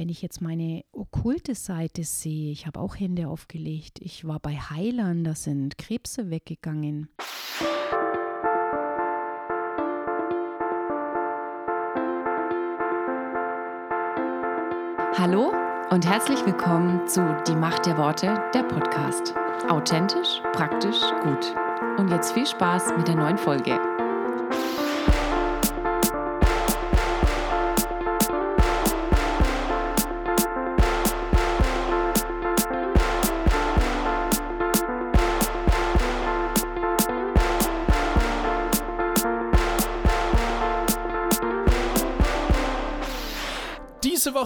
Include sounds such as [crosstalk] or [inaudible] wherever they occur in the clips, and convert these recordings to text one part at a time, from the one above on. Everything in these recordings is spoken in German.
wenn ich jetzt meine okkulte Seite sehe, ich habe auch Hände aufgelegt. Ich war bei Heilern, da sind Krebse weggegangen. Hallo und herzlich willkommen zu Die Macht der Worte, der Podcast. Authentisch, praktisch, gut. Und jetzt viel Spaß mit der neuen Folge.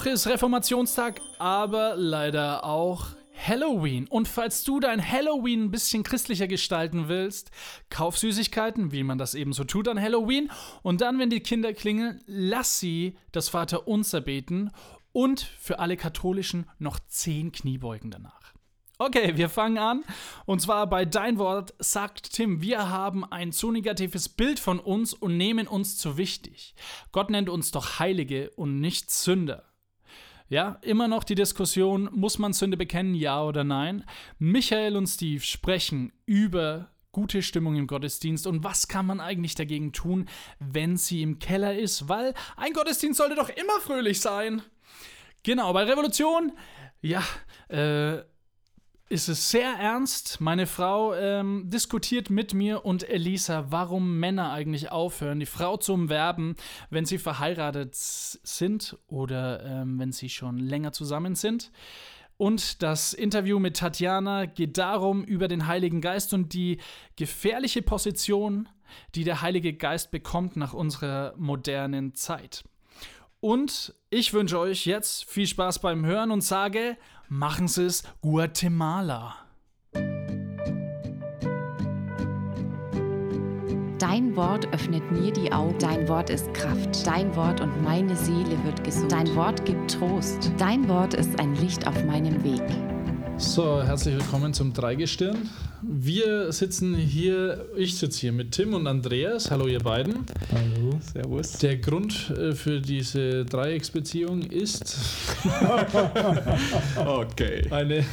Woche ist Reformationstag, aber leider auch Halloween. Und falls du dein Halloween ein bisschen christlicher gestalten willst, kauf Süßigkeiten, wie man das eben so tut an Halloween. Und dann, wenn die Kinder klingeln, lass sie das Vaterunser beten und für alle Katholischen noch zehn Kniebeugen danach. Okay, wir fangen an. Und zwar bei Dein Wort sagt Tim, wir haben ein zu negatives Bild von uns und nehmen uns zu wichtig. Gott nennt uns doch Heilige und nicht Sünder. Ja, immer noch die Diskussion, muss man Sünde bekennen, ja oder nein? Michael und Steve sprechen über gute Stimmung im Gottesdienst und was kann man eigentlich dagegen tun, wenn sie im Keller ist, weil ein Gottesdienst sollte doch immer fröhlich sein. Genau, bei Revolution, ja, äh, ist es sehr ernst. Meine Frau ähm, diskutiert mit mir und Elisa, warum Männer eigentlich aufhören, die Frau zu umwerben, wenn sie verheiratet sind oder ähm, wenn sie schon länger zusammen sind. Und das Interview mit Tatjana geht darum über den Heiligen Geist und die gefährliche Position, die der Heilige Geist bekommt nach unserer modernen Zeit. Und ich wünsche euch jetzt viel Spaß beim Hören und sage, machen Sie es Guatemala. Dein Wort öffnet mir die Augen. Dein Wort ist Kraft. Dein Wort und meine Seele wird gesund. Dein Wort gibt Trost. Dein Wort ist ein Licht auf meinem Weg. So, herzlich willkommen zum Dreigestirn. Wir sitzen hier, ich sitze hier mit Tim und Andreas. Hallo, ihr beiden. Hallo, servus. Der Grund äh, für diese Dreiecksbeziehung ist [laughs] okay. eine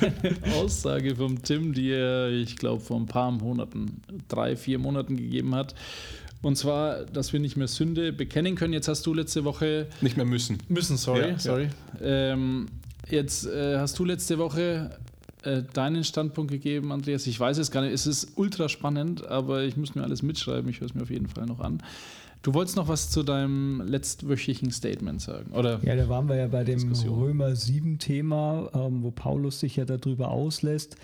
[laughs] Aussage vom Tim, die er, ich glaube, vor ein paar Monaten, drei, vier Monaten gegeben hat. Und zwar, dass wir nicht mehr Sünde bekennen können. Jetzt hast du letzte Woche. Nicht mehr müssen. Müssen, sorry, Ja, sorry. Ähm, jetzt äh, hast du letzte Woche äh, deinen Standpunkt gegeben, Andreas. Ich weiß es gar nicht. Es ist ultra spannend, aber ich muss mir alles mitschreiben. Ich höre es mir auf jeden Fall noch an. Du wolltest noch was zu deinem letztwöchigen Statement sagen, oder? Ja, da waren wir ja bei dem Diskussion. Römer 7 Thema, ähm, wo Paulus sich ja darüber auslässt,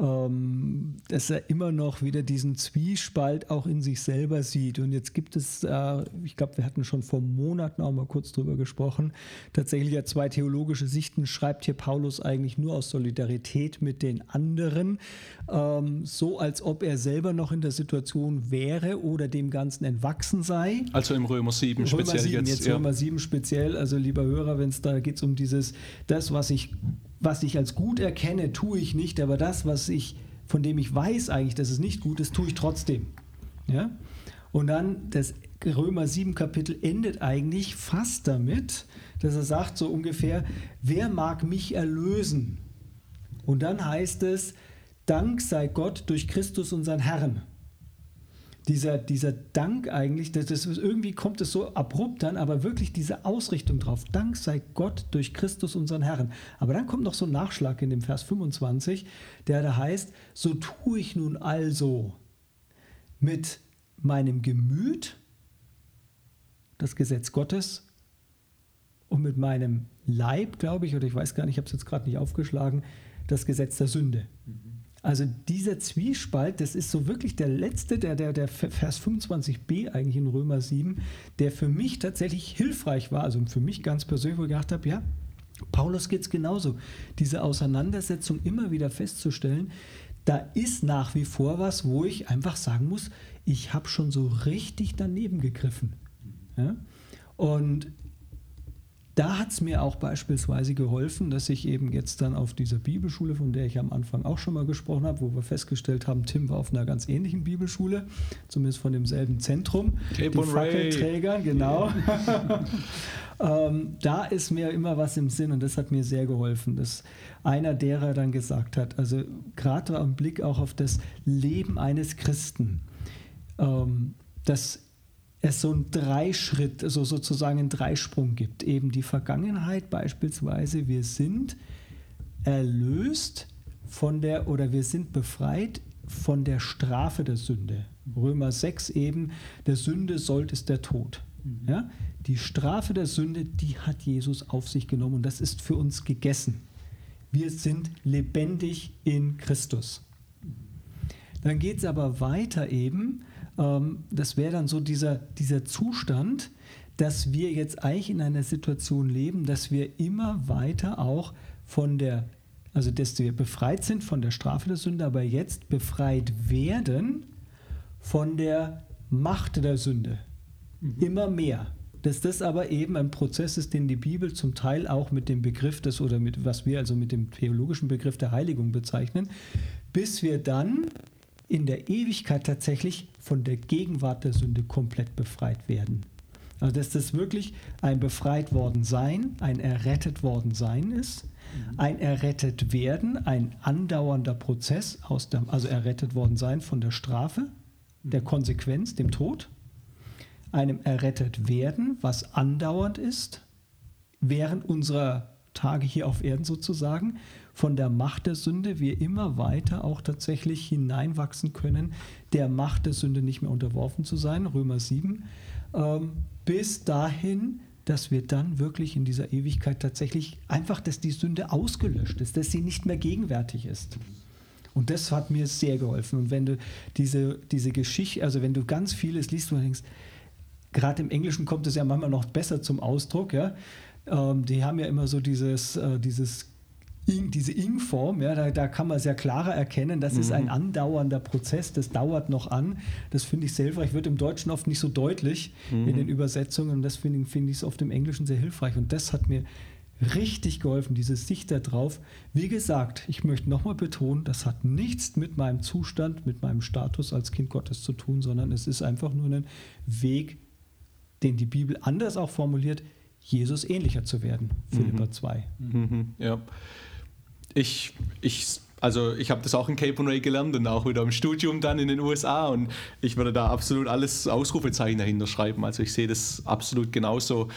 ähm, dass er immer noch wieder diesen Zwiespalt auch in sich selber sieht. Und jetzt gibt es, äh, ich glaube, wir hatten schon vor Monaten auch mal kurz drüber gesprochen, tatsächlich ja zwei theologische Sichten schreibt hier Paulus eigentlich nur aus Solidarität mit den anderen, ähm, so als ob er selber noch in der Situation wäre oder dem Ganzen entwachsen sei. Also im Römer 7 speziell Römer 7, jetzt. jetzt ja. Römer 7 speziell, also lieber Hörer, wenn es da geht um dieses, das, was ich, was ich als gut erkenne, tue ich nicht, aber das, was ich, von dem ich weiß eigentlich, dass es nicht gut ist, tue ich trotzdem. Ja? Und dann das Römer 7 Kapitel endet eigentlich fast damit, dass er sagt so ungefähr, wer mag mich erlösen? Und dann heißt es, Dank sei Gott durch Christus unseren Herrn dieser, dieser Dank eigentlich, das, das irgendwie kommt es so abrupt dann, aber wirklich diese Ausrichtung drauf. Dank sei Gott durch Christus unseren Herrn. Aber dann kommt noch so ein Nachschlag in dem Vers 25, der da heißt, so tue ich nun also mit meinem Gemüt das Gesetz Gottes und mit meinem Leib, glaube ich, oder ich weiß gar nicht, ich habe es jetzt gerade nicht aufgeschlagen, das Gesetz der Sünde. Also dieser Zwiespalt, das ist so wirklich der letzte, der, der, der Vers 25b eigentlich in Römer 7, der für mich tatsächlich hilfreich war, also für mich ganz persönlich, wo ich gedacht habe, ja, Paulus geht es genauso. Diese Auseinandersetzung immer wieder festzustellen, da ist nach wie vor was, wo ich einfach sagen muss, ich habe schon so richtig daneben gegriffen. Ja? Und da hat es mir auch beispielsweise geholfen, dass ich eben jetzt dann auf dieser Bibelschule, von der ich am Anfang auch schon mal gesprochen habe, wo wir festgestellt haben, Tim war auf einer ganz ähnlichen Bibelschule, zumindest von demselben Zentrum, Cape die Ray. Fackelträgern, genau. [laughs] ähm, da ist mir immer was im Sinn und das hat mir sehr geholfen, dass einer derer dann gesagt hat, also gerade im Blick auch auf das Leben eines Christen, ähm, dass es so einen Dreischritt, also sozusagen einen Dreisprung gibt. Eben die Vergangenheit beispielsweise, wir sind erlöst von der oder wir sind befreit von der Strafe der Sünde. Römer 6 eben, der Sünde sollt ist der Tod. Ja? Die Strafe der Sünde, die hat Jesus auf sich genommen und das ist für uns gegessen. Wir sind lebendig in Christus. Dann geht es aber weiter eben, ähm, das wäre dann so dieser, dieser Zustand, dass wir jetzt eigentlich in einer Situation leben, dass wir immer weiter auch von der, also dass wir befreit sind von der Strafe der Sünde, aber jetzt befreit werden von der Macht der Sünde. Immer mehr. Dass das aber eben ein Prozess ist, den die Bibel zum Teil auch mit dem Begriff des oder mit was wir also mit dem theologischen Begriff der Heiligung bezeichnen, bis wir dann in der Ewigkeit tatsächlich von der Gegenwart der Sünde komplett befreit werden. Also dass das wirklich ein befreit worden sein, ein errettet worden sein ist, ein errettet werden, ein andauernder Prozess aus dem, also errettet worden sein von der Strafe, der Konsequenz, dem Tod, einem errettet werden, was andauernd ist, während unserer Tage hier auf Erden sozusagen, von der Macht der Sünde wir immer weiter auch tatsächlich hineinwachsen können, der Macht der Sünde nicht mehr unterworfen zu sein, Römer 7, ähm, bis dahin, dass wir dann wirklich in dieser Ewigkeit tatsächlich einfach, dass die Sünde ausgelöscht ist, dass sie nicht mehr gegenwärtig ist. Und das hat mir sehr geholfen. Und wenn du diese, diese Geschichte, also wenn du ganz vieles liest und denkst, gerade im Englischen kommt es ja manchmal noch besser zum Ausdruck, ja. Ähm, die haben ja immer so dieses, äh, dieses Ing, diese Ing-Form, ja, da, da kann man sehr klarer erkennen, das ist ein andauernder Prozess, das dauert noch an. Das finde ich sehr hilfreich, wird im Deutschen oft nicht so deutlich in den Übersetzungen und das finde find ich oft im Englischen sehr hilfreich. Und das hat mir richtig geholfen, diese Sicht darauf. Wie gesagt, ich möchte nochmal betonen, das hat nichts mit meinem Zustand, mit meinem Status als Kind Gottes zu tun, sondern es ist einfach nur ein Weg, den die Bibel anders auch formuliert, Jesus ähnlicher zu werden. Philippa 2. Mhm, ja. Ich, ich, also ich habe das auch in Cape Ray gelernt und auch wieder im Studium dann in den USA und ich würde da absolut alles Ausrufezeichen dahinter schreiben. Also ich sehe das absolut genauso.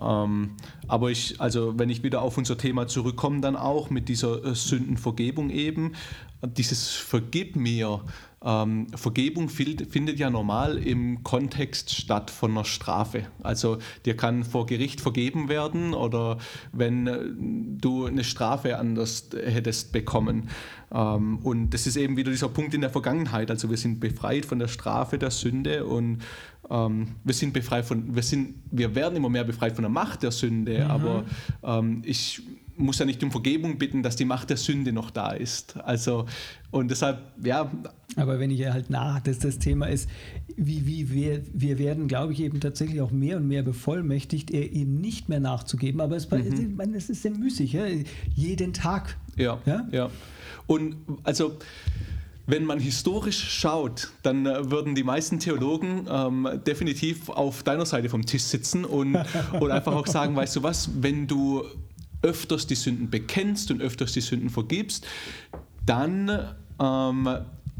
Ähm, aber ich, also wenn ich wieder auf unser Thema zurückkomme, dann auch mit dieser äh, Sündenvergebung eben, dieses Vergib mir, ähm, Vergebung findet ja normal im Kontext statt von einer Strafe. Also dir kann vor Gericht vergeben werden oder wenn äh, du eine Strafe anders hättest bekommen. Ähm, und das ist eben wieder dieser Punkt in der Vergangenheit. Also wir sind befreit von der Strafe der Sünde und ähm, wir sind befreit von, wir sind, wir werden immer mehr befreit von der Macht der Sünde, mhm. aber ähm, ich muss ja nicht um Vergebung bitten, dass die Macht der Sünde noch da ist. Also, und deshalb, ja. Aber wenn ich halt nach, dass das Thema ist, wie, wie wir, wir werden, glaube ich, eben tatsächlich auch mehr und mehr bevollmächtigt, eben nicht mehr nachzugeben. Aber es, mhm. es ist sehr müßig, ja? jeden Tag. Ja, ja, ja. Und also wenn man historisch schaut, dann äh, würden die meisten Theologen ähm, definitiv auf deiner Seite vom Tisch sitzen und, [laughs] und einfach auch sagen, weißt du was, wenn du öfters die Sünden bekennst und öfters die Sünden vergibst, dann ähm,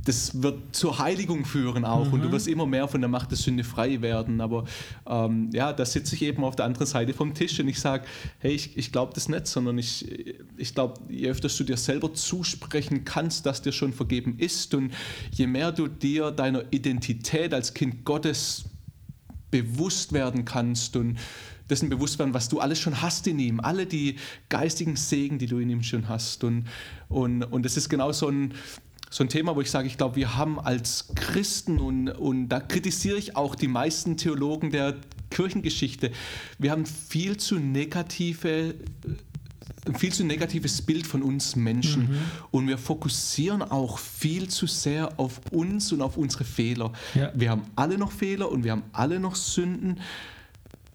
das wird zur Heiligung führen auch mhm. und du mhm. wirst immer mehr von der Macht der Sünde frei werden. Aber ähm, ja, da sitze ich eben auf der anderen Seite vom Tisch und ich sage, hey, ich, ich glaube das nicht, sondern ich, ich glaube, je öfter du dir selber zusprechen kannst, dass dir schon vergeben ist und je mehr du dir deiner Identität als Kind Gottes bewusst werden kannst und dessen bewusst werden, was du alles schon hast in ihm, alle die geistigen Segen, die du in ihm schon hast. Und, und, und das ist genau so ein, so ein Thema, wo ich sage, ich glaube, wir haben als Christen, und, und da kritisiere ich auch die meisten Theologen der Kirchengeschichte, wir haben viel zu negative ein viel zu negatives Bild von uns Menschen mhm. und wir fokussieren auch viel zu sehr auf uns und auf unsere Fehler. Ja. Wir haben alle noch Fehler und wir haben alle noch Sünden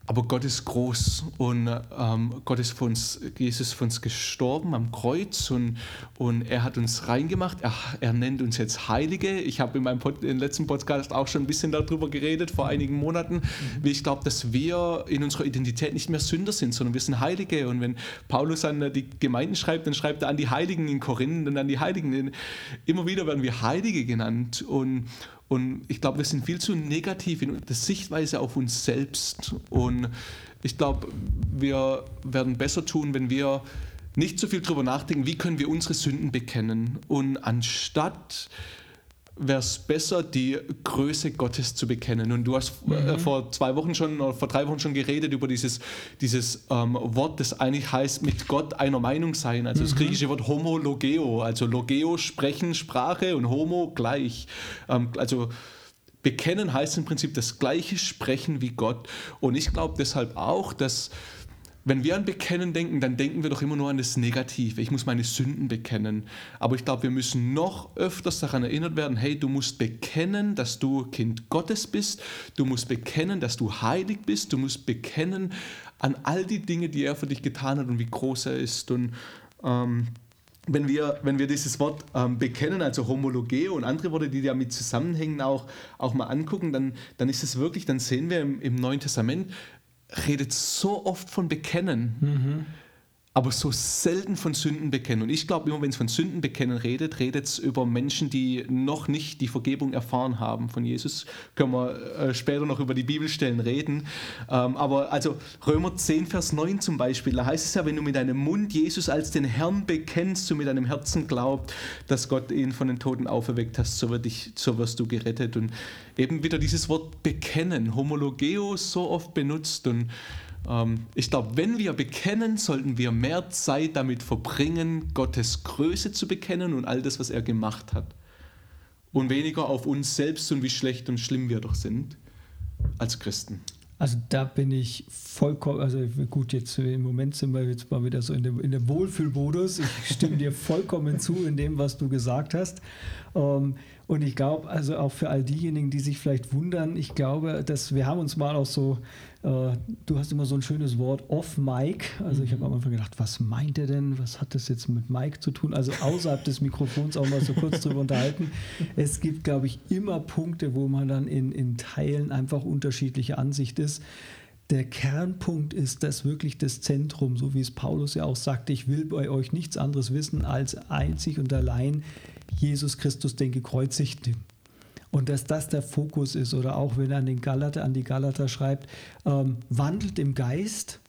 aber Gott ist groß und ähm, Gott ist für uns, Jesus ist für uns gestorben am Kreuz und, und er hat uns reingemacht. Er, er nennt uns jetzt Heilige. Ich habe in meinem Pod, in letzten Podcast auch schon ein bisschen darüber geredet, vor einigen Monaten, mhm. wie ich glaube, dass wir in unserer Identität nicht mehr Sünder sind, sondern wir sind Heilige. Und wenn Paulus an die Gemeinden schreibt, dann schreibt er an die Heiligen in Korinth und an die Heiligen. Immer wieder werden wir Heilige genannt. Und, und ich glaube, wir sind viel zu negativ in der Sichtweise auf uns selbst. Und ich glaube, wir werden besser tun, wenn wir nicht so viel darüber nachdenken, wie können wir unsere Sünden bekennen. Und anstatt wäre es besser, die Größe Gottes zu bekennen. Und du hast äh, mhm. vor zwei Wochen schon, oder vor drei Wochen schon geredet über dieses, dieses ähm, Wort, das eigentlich heißt, mit Gott einer Meinung sein. Also mhm. das griechische Wort homologeo, also logeo, sprechen, Sprache und homo gleich. Ähm, also bekennen heißt im Prinzip das gleiche Sprechen wie Gott. Und ich glaube deshalb auch, dass wenn wir an Bekennen denken, dann denken wir doch immer nur an das Negative. Ich muss meine Sünden bekennen. Aber ich glaube, wir müssen noch öfters daran erinnert werden, hey, du musst bekennen, dass du Kind Gottes bist. Du musst bekennen, dass du heilig bist. Du musst bekennen an all die Dinge, die er für dich getan hat und wie groß er ist. Und ähm, wenn wir, wenn wir dieses Wort ähm, bekennen, also Homologeo und andere Worte, die damit zusammenhängen, auch, auch mal angucken, dann, dann ist es wirklich, dann sehen wir im, im Neuen Testament, redet so oft von Bekennen. Mhm aber so selten von Sünden bekennen. Und ich glaube, immer wenn es von Sünden bekennen redet, redet es über Menschen, die noch nicht die Vergebung erfahren haben von Jesus. Können wir äh, später noch über die Bibelstellen reden. Ähm, aber also Römer 10, Vers 9 zum Beispiel, da heißt es ja, wenn du mit deinem Mund Jesus als den Herrn bekennst, du mit deinem Herzen glaubst, dass Gott ihn von den Toten auferweckt hast, so, dich, so wirst du gerettet. Und eben wieder dieses Wort bekennen, homologeo so oft benutzt und ich glaube, wenn wir bekennen, sollten wir mehr Zeit damit verbringen, Gottes Größe zu bekennen und all das, was er gemacht hat. Und weniger auf uns selbst und wie schlecht und schlimm wir doch sind als Christen. Also da bin ich vollkommen, also gut, jetzt im Moment sind wir jetzt mal wieder so in dem, in dem Wohlfühlmodus. Ich stimme dir vollkommen zu in dem, was du gesagt hast. Ähm, und ich glaube, also auch für all diejenigen, die sich vielleicht wundern, ich glaube, dass wir haben uns mal auch so, du hast immer so ein schönes Wort, off-Mic. Also ich habe am Anfang gedacht, was meint er denn? Was hat das jetzt mit Mike zu tun? Also außerhalb des Mikrofons auch mal so kurz drüber unterhalten. [laughs] Es gibt, glaube ich, immer Punkte, wo man dann in, in Teilen einfach unterschiedliche Ansicht ist der Kernpunkt ist das wirklich das Zentrum, so wie es Paulus ja auch sagte, ich will bei euch nichts anderes wissen als einzig und allein Jesus Christus den Gekreuzigten. Und dass das der Fokus ist, oder auch wenn er an, den Galater, an die Galater schreibt, ähm, wandelt im Geist,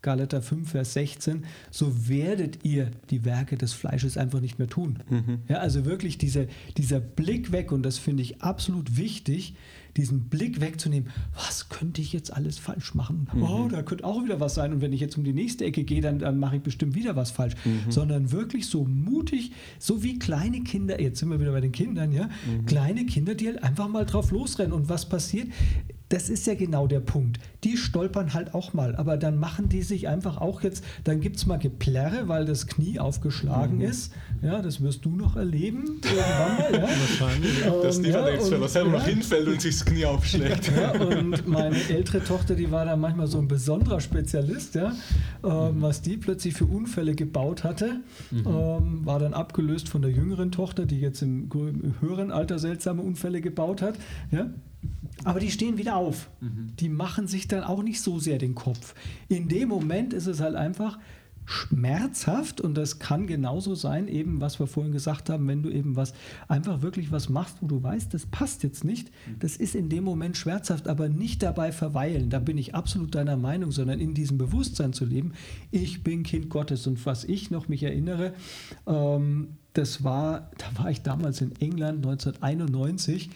Galater 5, Vers 16, so werdet ihr die Werke des Fleisches einfach nicht mehr tun. Mhm. Ja, also wirklich diese, dieser Blick weg, und das finde ich absolut wichtig, diesen Blick wegzunehmen, was könnte ich jetzt alles falsch machen? Mhm. Oh, da könnte auch wieder was sein. Und wenn ich jetzt um die nächste Ecke gehe, dann, dann mache ich bestimmt wieder was falsch. Mhm. Sondern wirklich so mutig, so wie kleine Kinder, jetzt sind wir wieder bei den Kindern, ja, mhm. kleine Kinder, die halt einfach mal drauf losrennen. Und was passiert? Das ist ja genau der Punkt. Die stolpern halt auch mal, aber dann machen die sich einfach auch jetzt, dann gibt es mal Geplärre, weil das Knie aufgeschlagen mhm. ist. Ja, das wirst du noch erleben irgendwann mal. Ja? Wahrscheinlich. Ähm, Dass Stefan ja, Exfeller selber ja. noch hinfällt und sich das Knie aufschlägt. Ja, und meine ältere Tochter, die war da manchmal so ein besonderer Spezialist, ja, ähm, mhm. was die plötzlich für Unfälle gebaut hatte, mhm. ähm, war dann abgelöst von der jüngeren Tochter, die jetzt im, im höheren Alter seltsame Unfälle gebaut hat. Ja? Aber die stehen wieder auf. Mhm. Die machen sich dann auch nicht so sehr den Kopf. In dem Moment ist es halt einfach schmerzhaft und das kann genauso sein, eben was wir vorhin gesagt haben, wenn du eben was einfach wirklich was machst, wo du weißt, das passt jetzt nicht, mhm. das ist in dem Moment schmerzhaft, aber nicht dabei verweilen. Da bin ich absolut deiner Meinung, sondern in diesem Bewusstsein zu leben, ich bin Kind Gottes und was ich noch mich erinnere, ähm, das war, da war ich damals in England 1991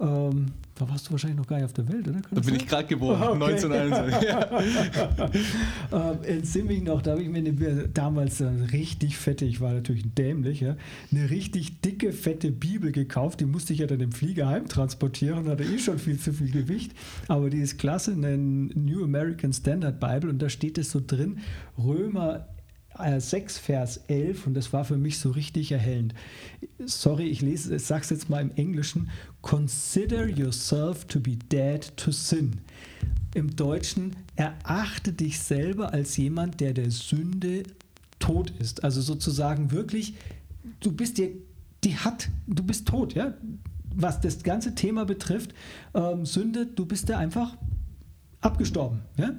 ähm, da warst du wahrscheinlich noch gar nicht auf der Welt, oder? da bin ich gerade geboren, okay. 1991. [laughs] [laughs] ähm, entsinne mich noch, da habe ich mir eine, damals eine richtig fette, ich war natürlich dämlich, ja, eine richtig dicke, fette Bibel gekauft. Die musste ich ja dann im Flieger heimtransportieren, hatte eh schon viel zu viel Gewicht. Aber die ist klasse, eine New American Standard Bible und da steht es so drin, Römer 6, Vers 11, und das war für mich so richtig erhellend. Sorry, ich lese, ich sage es jetzt mal im Englischen. Consider yourself to be dead to sin. im Deutschen, erachte dich selber als jemand, der der Sünde tot ist. Also sozusagen wirklich, du bist dir, die hat, du bist tot, ja. Was das ganze Thema betrifft, ähm, Sünde, du bist da einfach abgestorben, ja.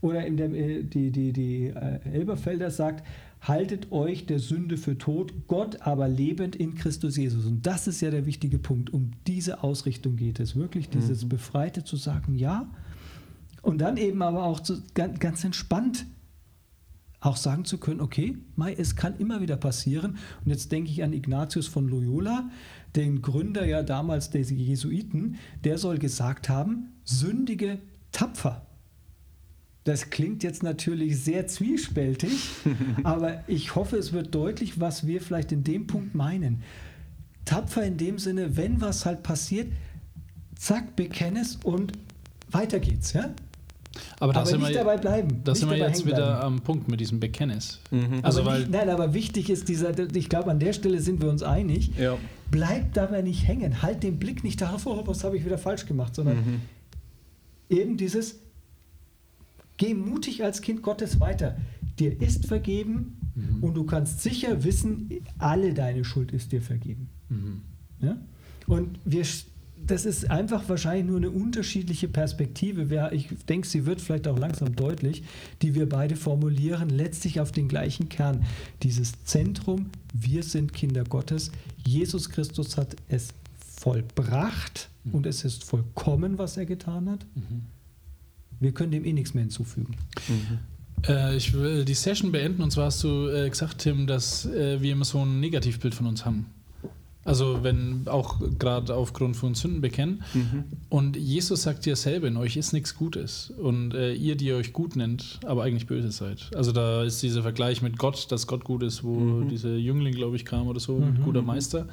Oder in der, äh, die, die, die äh, Elberfelder sagt, haltet euch der Sünde für tot, Gott aber lebend in Christus Jesus. Und das ist ja der wichtige Punkt. Um diese Ausrichtung geht es. Wirklich dieses mhm. Befreite zu sagen, ja. Und dann eben aber auch zu, ganz, ganz entspannt auch sagen zu können, okay, Mai, es kann immer wieder passieren. Und jetzt denke ich an Ignatius von Loyola, den Gründer ja damals der Jesuiten, der soll gesagt haben, sündige tapfer. Das klingt jetzt natürlich sehr zwiespältig, [laughs] aber ich hoffe, es wird deutlich, was wir vielleicht in dem Punkt meinen. Tapfer in dem Sinne, wenn was halt passiert, zack, bekenne es und weiter geht's, ja? Aber, aber nicht wir, dabei bleiben. Da sind wir jetzt wieder am Punkt mit diesem Bekenntnis. Mhm. Also weil nicht, nein, aber wichtig ist dieser, ich glaube, an der Stelle sind wir uns einig. Ja. Bleib dabei nicht hängen. Halt den Blick nicht darauf, [laughs] oh, was habe ich wieder falsch gemacht, sondern mhm. eben dieses, Geh mutig als Kind Gottes weiter. Dir ist vergeben mhm. und du kannst sicher wissen, alle deine Schuld ist dir vergeben. Mhm. Ja? Und wir, das ist einfach wahrscheinlich nur eine unterschiedliche Perspektive. Ich denke, sie wird vielleicht auch langsam deutlich, die wir beide formulieren, letztlich auf den gleichen Kern. Dieses Zentrum, wir sind Kinder Gottes. Jesus Christus hat es vollbracht mhm. und es ist vollkommen, was er getan hat. Mhm. Wir können dem eh nichts mehr hinzufügen. Mhm. Äh, ich will die Session beenden und zwar hast du äh, gesagt, Tim, dass äh, wir immer so ein Negativbild von uns haben. Also wenn auch gerade aufgrund von Sünden bekennen. Mhm. Und Jesus sagt ja selber, in euch ist nichts Gutes. Und äh, ihr, die euch gut nennt, aber eigentlich böse seid. Also da ist dieser Vergleich mit Gott, dass Gott gut ist, wo mhm. dieser Jüngling, glaube ich, kam oder so, mhm. guter Meister.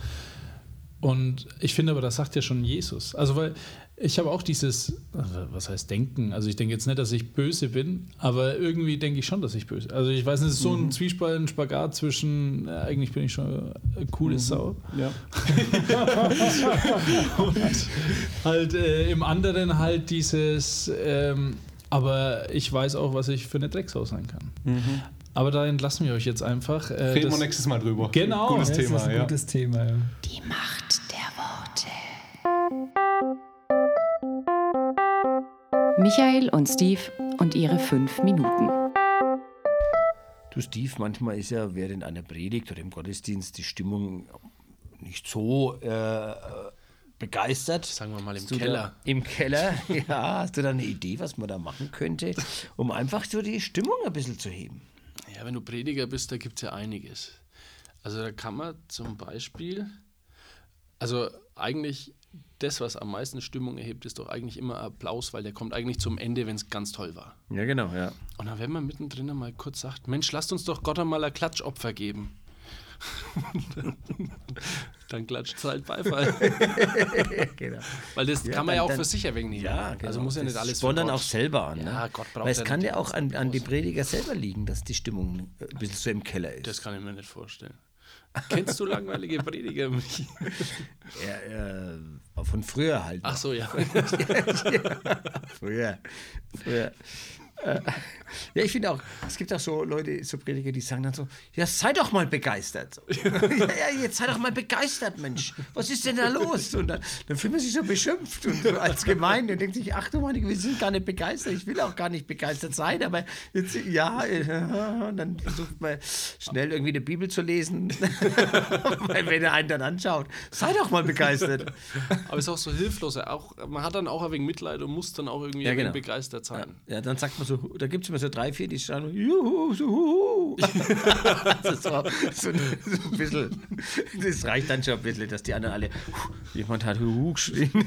Und ich finde aber, das sagt ja schon Jesus. Also, weil ich habe auch dieses, was heißt denken? Also, ich denke jetzt nicht, dass ich böse bin, aber irgendwie denke ich schon, dass ich böse bin. Also, ich weiß nicht, es ist so ein mhm. Zwiespalt, ein Spagat zwischen, äh, eigentlich bin ich schon eine coole mhm. Sau. Ja. [laughs] und halt äh, im anderen halt dieses, ähm, aber ich weiß auch, was ich für eine Drecksau sein kann. Mhm. Aber da entlassen wir euch jetzt einfach. Äh, Reden wir nächstes Mal drüber. Genau. Gutes das Thema, ist ein ja. gutes Thema. Ja. Die Macht der Worte. Michael und Steve und ihre fünf Minuten. Du Steve, manchmal ist ja während einer Predigt oder im Gottesdienst die Stimmung nicht so äh, begeistert. Sagen wir mal im Keller. Da, Im Keller, [laughs] ja. Hast du da eine Idee, was man da machen könnte, um einfach so die Stimmung ein bisschen zu heben? Ja, wenn du Prediger bist, da gibt es ja einiges. Also da kann man zum Beispiel, also eigentlich das, was am meisten Stimmung erhebt, ist doch eigentlich immer Applaus, weil der kommt eigentlich zum Ende, wenn es ganz toll war. Ja, genau, ja. Und dann, wenn man mittendrin mal kurz sagt, Mensch, lasst uns doch Gott einmal ein Klatschopfer geben. [laughs] dann klatscht es halt Beifall. [laughs] genau. Weil das ja, kann man dann, ja auch für sich erwähnen. Ja, genau. Also muss ja nicht alles. Sponsern auch selber an. Ja, ne? Gott braucht Weil es kann ja auch an, an die Prediger selber liegen, dass die Stimmung ein bisschen so im Keller ist. Das kann ich mir nicht vorstellen. Kennst du langweilige Prediger? [laughs] ja, äh, von früher halt. Ach so, ja. [laughs] früher. Früher. Äh, ja, ich finde auch, es gibt auch so Leute, so Prediger, die sagen dann so, ja, sei doch mal begeistert. [laughs] ja, ja, jetzt sei doch mal begeistert, Mensch. Was ist denn da los? Und dann, dann fühlt man sich so beschimpft und als Gemeinde und denkt sich, ach du meine, wir sind gar nicht begeistert. Ich will auch gar nicht begeistert sein, aber jetzt, ja, und dann versucht man schnell irgendwie eine Bibel zu lesen, [laughs] weil wenn er einen dann anschaut, sei doch mal begeistert. Aber es ist auch so hilflos. Auch, man hat dann auch ein wenig Mitleid und muss dann auch irgendwie ja, genau. begeistert sein. Ja, ja, dann sagt man so, da gibt es immer so drei, vier, die schreien, juhu, so, huhu. das, [laughs] so, so, so, ein bisschen, das reicht dann schon ein bisschen, dass die anderen alle, jemand hat huhu geschrien. [laughs]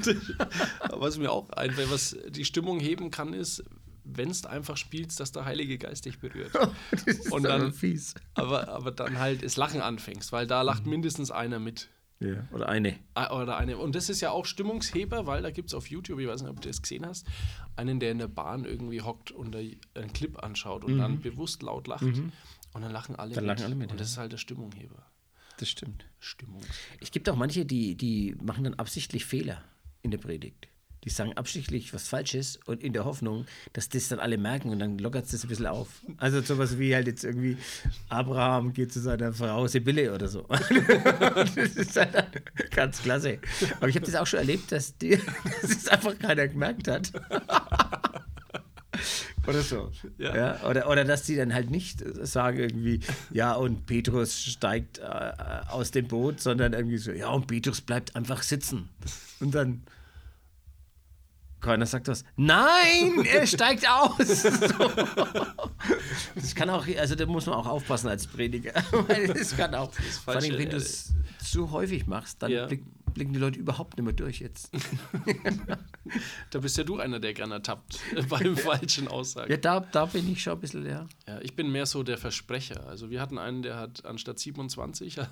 was mir auch einfällt, was die Stimmung heben kann, ist, wenn es einfach spielst, dass der Heilige Geist dich berührt. [laughs] das ist und dann fies. Aber, aber dann halt das Lachen anfängst, weil da lacht mindestens einer mit. Ja, oder eine. Ah, oder eine. Und das ist ja auch Stimmungsheber, weil da gibt es auf YouTube, ich weiß nicht, ob du das gesehen hast, einen, der in der Bahn irgendwie hockt und einen Clip anschaut und mhm. dann bewusst laut lacht. Mhm. Und dann lachen alle dann mit. Lachen alle mit und das ist halt der Stimmungheber. Das stimmt. Stimmung. Es gibt auch manche, die, die machen dann absichtlich Fehler in der Predigt. Die sagen absichtlich was Falsches und in der Hoffnung, dass das dann alle merken und dann lockert es das ein bisschen auf. Also sowas wie halt jetzt irgendwie Abraham geht zu seiner Frau Sibylle oder so. [laughs] das ist halt ganz klasse. Aber ich habe das auch schon erlebt, dass, die, [laughs] dass es einfach keiner gemerkt hat. [laughs] Oder so. Ja. Ja. oder, oder dass die dann halt nicht sagen irgendwie, ja, und Petrus steigt äh, aus dem Boot, sondern irgendwie so, ja, und Petrus bleibt einfach sitzen. Und dann keiner sagt was. Nein, er steigt aus. So. [laughs] Das kann auch, also da muss man auch aufpassen als Prediger. [laughs] Das kann auch, vor allem, wenn du es zu häufig machst, dann Ja. blick, blicken die Leute überhaupt nicht mehr durch jetzt. [laughs] Da bist ja du einer, der gerne ertappt beim falschen Aussagen. Ja, da, da bin ich schon ein bisschen, ja. Ja, ich bin mehr so der Versprecher. Also wir hatten einen, der hat anstatt 27 hat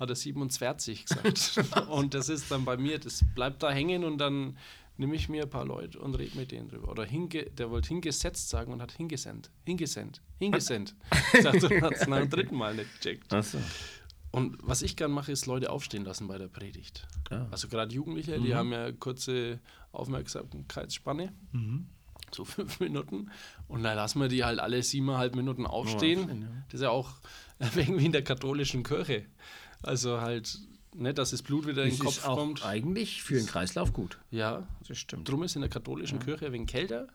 er 47 gesagt. und das ist dann bei mir, das bleibt da hängen und dann nehme ich mir ein paar Leute und rede mit denen drüber. Oder hinge, der wollte hingesetzt sagen und hat. Hingesendt. Hingesendt. Ich [laughs] sagte, du hast es nach dem dritten Mal nicht gecheckt. Achso. Und was ich gern mache, ist Leute aufstehen lassen bei der Predigt. Ah. Also gerade Jugendliche, die haben ja kurze Aufmerksamkeitsspanne. So [laughs] fünf Minuten. Und dann lassen wir die halt alle siebeneinhalb Minuten aufstehen. aufstehen, ja. Das ist ja auch [laughs] irgendwie in der katholischen Kirche. Also halt, nicht, dass das Blut wieder in den Kopf ist auch kommt. eigentlich für den Kreislauf gut. Ja, Das stimmt. drum ist in der katholischen Kirche ein wenig kälter,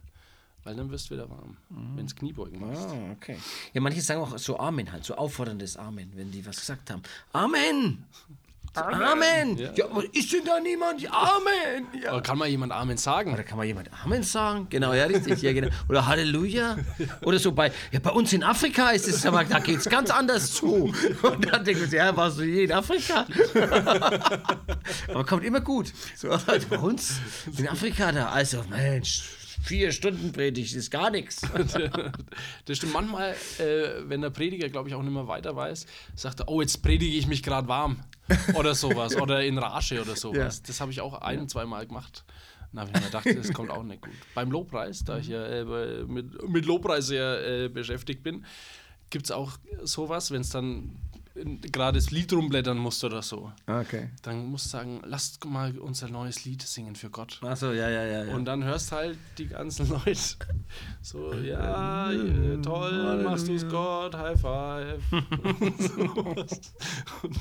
weil dann wirst du wieder warm, wenn es Kniebeugen machst. Ah, okay. Ja, manche sagen auch so Amen halt, so aufforderndes Amen, wenn die was gesagt haben. Amen! Amen! Ja. Ja, aber ist denn da niemand? Ja, Amen! Ja. Aber kann mal jemand Amen sagen? Oder kann man jemand Amen sagen? Genau, ja, richtig. Ja, genau. Oder Halleluja. Oder so bei, ja, bei uns in Afrika ist es, aber da geht es ganz anders zu. Und dann denke ich, ja, warst du je in Afrika? aber kommt immer gut. So, also bei uns in Afrika da, also Mensch, vier Stunden Predigt ist gar nichts. [laughs] Das stimmt. Manchmal, äh, wenn der Prediger, glaube ich, auch nicht mehr weiter weiß, sagt er, oh, jetzt predige ich mich gerade warm. Oder sowas. oder in Rage oder sowas. Das habe ich auch ein, zweimal gemacht. Dann habe ich mir gedacht, das kommt auch nicht gut. Beim Lobpreis, da ich ja äh, mit, mit Lobpreis sehr äh, beschäftigt bin, gibt es auch sowas, wenn es dann gerade das Lied rumblättern musst oder so. Okay. Dann musst du sagen, lasst mal unser neues Lied singen für Gott. Achso, ja, ja, ja. ja. Und dann hörst halt die ganzen [laughs] Leute so, ja, äh, toll, machst du's Gott, High Five. [laughs] Und sowas. Und,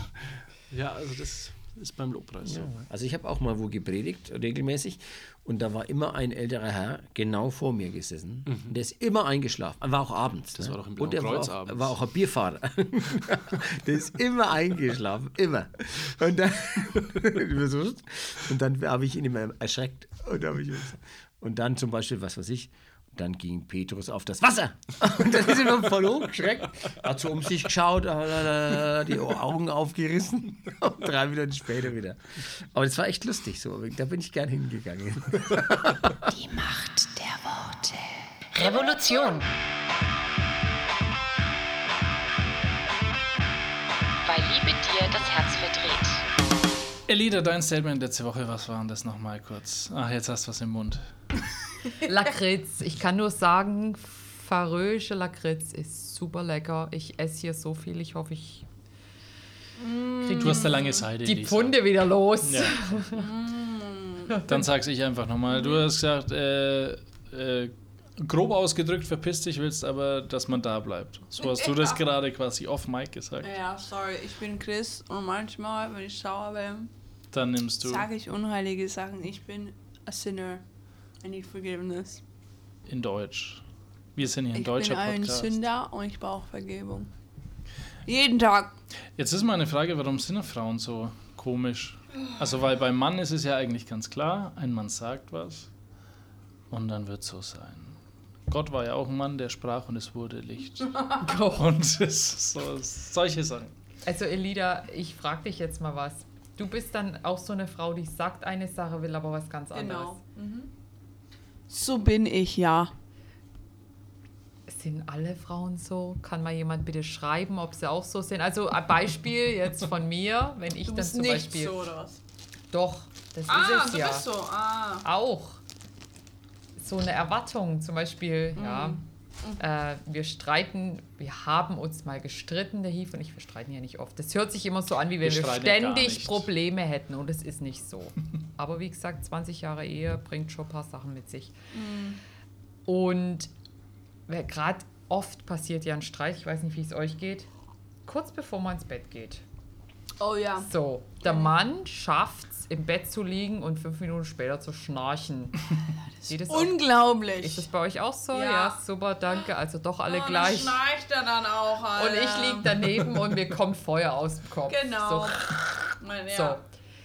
ja, also das ist beim Lobpreis so. Also ich habe auch mal wo gepredigt, regelmäßig, und da war immer ein älterer Herr genau vor mir gesessen. Der ist immer eingeschlafen, war auch abends. Mhm. Das ne? war doch im Blauen Und der war auch, abends. war auch ein Bierfahrer. [laughs] [laughs] der ist immer eingeschlafen, immer. Und dann, [laughs] und dann habe ich ihn immer erschreckt. Und, ich, und dann zum Beispiel, was weiß ich, dann ging Petrus auf das Wasser. [laughs] Und dann ist er noch voll hochgeschreckt. Hat so um sich geschaut, äh, die Augen aufgerissen. [laughs] Und drei Minuten später wieder. Aber das war echt lustig so. Da bin ich gern hingegangen. [laughs] Die Macht der Worte. Revolution. Weil Liebe dir das Herz verdreht. Elida, dein Statement letzte Woche, was war denn das nochmal kurz? Ach, jetzt hast du was im Mund. [laughs] Lakritz. Ich kann nur sagen, Faröische Lakritz ist super lecker. Ich esse hier so viel. Ich hoffe, ich kriege Du hast eine lange Seite. die Lisa. Pfunde wieder los. Ja. Dann sag's ich einfach nochmal. Du hast gesagt, äh, äh, grob ausgedrückt, verpiss dich, willst aber, dass man da bleibt. So hast du das [laughs] gerade quasi off-mic gesagt. Ja, sorry, ich bin Chris und manchmal, wenn ich sauer bin, Dann nimmst du sage ich unheilige Sachen. Ich bin a sinner. I need forgiveness. in Deutsch. Wir sind hier ein Ich deutscher bin ein Podcast. Sünder und ich brauche Vergebung. Jeden Tag. Jetzt ist meine Frage, warum sind Frauen so komisch? Also, weil beim Mann ist es ja eigentlich ganz klar, ein Mann sagt was und dann wird so sein. Gott war ja auch ein Mann, der sprach und es wurde Licht. [laughs] und so, solche Sachen. Also Elida, ich frage dich jetzt mal was. Du bist dann auch so eine Frau, die sagt eine Sache, will aber was ganz anderes. Genau. Mhm. So bin ich, ja. Sind alle Frauen so? Kann mal jemand bitte schreiben, ob sie auch so sind? Also ein Beispiel jetzt von mir, wenn ich Du dann zum nicht Beispiel. so, oder was? Doch, das Ah, ist es du ja. bist so. Ah. Auch. So eine Erwartung, zum Beispiel, Mhm. ja. Äh, wir streiten, wir haben uns mal gestritten, der Hief und ich, wir streiten ja nicht oft. Das hört sich immer so an, wie wenn Wir wir, ständig. Probleme hätten und es ist nicht so. [laughs] Aber wie gesagt, 20 Jahre Ehe bringt schon ein paar Sachen mit sich. Und gerade oft passiert ja ein Streit, ich weiß nicht, wie es euch geht, kurz bevor man ins Bett geht. Oh ja. So, der Mann schafft im Bett zu liegen und fünf Minuten später zu schnarchen. [laughs] Geht es auch- Unglaublich. ist das bei euch auch so? Ja. Ja, super, danke. Also doch alle Oh, gleich. Schnarcht er dann auch, Und Alter. ich liege daneben und mir kommt Feuer aus dem Kopf. Genau. So. Mein, ja. So.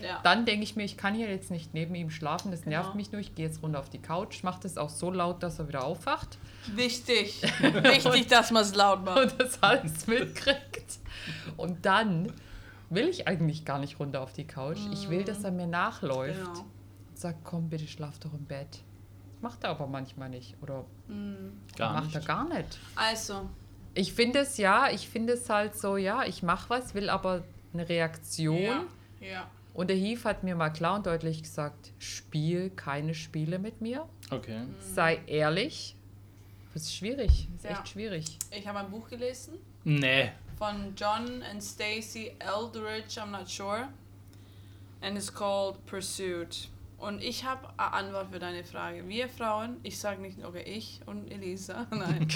Ja. Dann denke ich mir, ich kann hier jetzt nicht neben ihm schlafen, das nervt Genau. mich nur. Ich gehe jetzt runter auf die Couch, mache das auch so laut, dass er wieder aufwacht Wichtig. [laughs] Wichtig, dass man es laut macht. und das alles mitkriegt. Und dann will ich eigentlich gar nicht runter auf die Couch. Ich will, dass er mir nachläuft. Genau. Sagt, komm, bitte schlaf doch im Bett. Macht er aber manchmal nicht. Oder Gar macht nicht. er gar nicht. Also, Ich finde es ja, ich finde es halt so, ja, ich mache was, will aber eine Reaktion. ja. ja. Und der Heath hat mir mal klar und deutlich gesagt, spiel keine Spiele mit mir. Okay. Sei ehrlich. Das ist schwierig. Das ist Ja. echt schwierig. Ich habe ein Buch gelesen Nee. Von John and Stacy Eldridge, I'm not sure. And it's called Pursuit. Und ich habe eine Antwort für deine Frage. Wir Frauen, ich sage nicht, okay, ich und Elisa, [laughs] nein.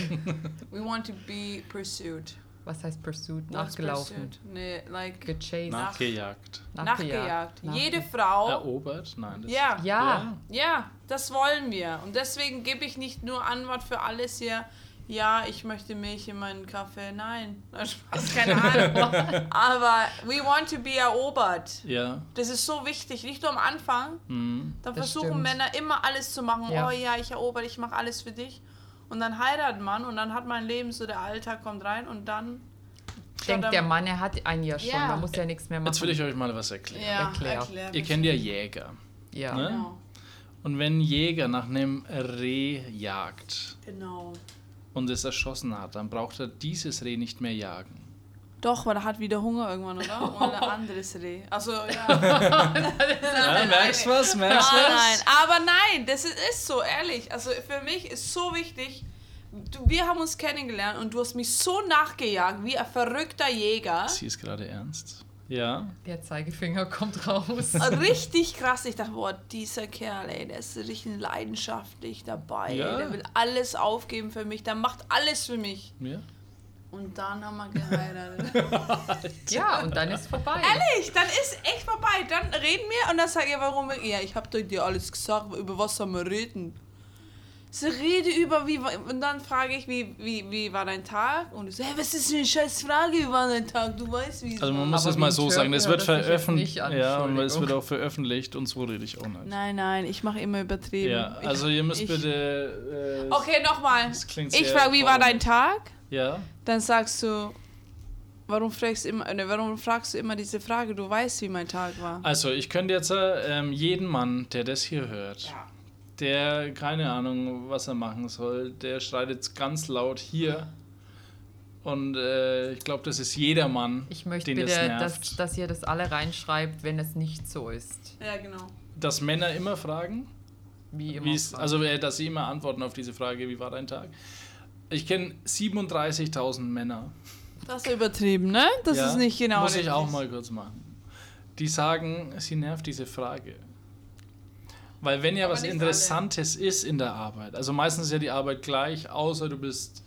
[laughs] We want to be pursued. Was heißt Pursuit? What's Nachgelaufen. pursued? Nee, like Gechased. Nachgejagt. nachgejagt. Nach- Jede Frau. Erobert? Nein. Das Ja. Ja, Ja, das wollen wir. Und deswegen gebe ich nicht nur Antwort für alles hier. Ja, ich möchte Milch in meinen Kaffee. Nein, [laughs] Spaß, [laughs] keine Ahnung. Aber we want to be erobert. Ja. Das ist so wichtig, nicht nur am Anfang. Mhm. Da versuchen stimmt. Männer immer alles zu machen. Ja. Oh ja, ich erober, ich mache alles für dich. Und dann heiratet man und dann hat man ein Leben, so der Alltag kommt rein und dann. denkt der Mann, er hat einen ja schon, Ja. man muss ja nichts mehr machen. Jetzt will ich euch mal was erklären. Ja, Erklär. erklär. Ihr kennt ja Jäger. ja. Ne? Genau. Und wenn ein Jäger nach einem Reh jagt genau. Und es erschossen hat, dann braucht er dieses Reh nicht mehr jagen. Doch, weil er hat wieder Hunger irgendwann, oder? [laughs] Oder ein anderes Reh. Also, ja. [laughs] Ja, merkst was? Merkst Ah, was? nein, aber nein, das ist, ist so, ehrlich. Also für mich ist so wichtig, du, wir haben uns kennengelernt und du hast mich so nachgejagt wie ein verrückter Jäger. Sie ist gerade ernst. Ja. Der Zeigefinger kommt raus. [laughs] Richtig krass. Ich dachte, boah, dieser Kerl, ey, der ist richtig leidenschaftlich dabei. Ja. Der will alles aufgeben für mich, der macht alles für mich. ja. Und dann haben wir geheiratet. [laughs] Ja, und dann ist vorbei. Ehrlich, dann ist echt vorbei. Dann reden wir und dann sage ich, warum? Ja, ich habe dir alles gesagt, über was sollen wir reden? So rede über wie war- und dann frage ich, wie, wie, wie war dein Tag? Und du so, hey, was ist für eine scheiß Frage, wie war dein Tag? Du weißt, wie es Also man war. muss es wie mal so Türke sagen, es wird das veröffentlicht. Ja, und es wird auch veröffentlicht und so rede ich auch nicht. Nein, nein, ich mache immer übertrieben. Ja, also ihr müsst ich- bitte. Äh, Okay, nochmal. Das Ich frage, wie war dein. Tag? Ja. Dann sagst du, warum fragst du immer, ne, warum fragst du immer diese Frage? Du weißt, wie mein Tag war. Also ich könnte jetzt äh, ähm, jeden Mann, der das hier hört, der keine Ahnung, was er machen soll, der schreit jetzt ganz laut hier. Und äh, ich glaube, das ist jeder Mann, Ich möchte den das bitte, nervt. dass, dass ihr das alle reinschreibt, wenn es nicht so ist. Ja, genau. dass Männer immer fragen, Wie immer. es, also äh, dass sie immer antworten auf diese Frage, wie war dein Tag? Ich kenne 37.000 Männer. Das ist übertrieben, ne? Das Ja, ist nicht genau Muss ich richtig. auch mal kurz machen. Die sagen, sie nervt diese Frage. Weil wenn ja Aber was Interessantes ist in der Arbeit, also meistens ist ja die Arbeit gleich, außer du bist,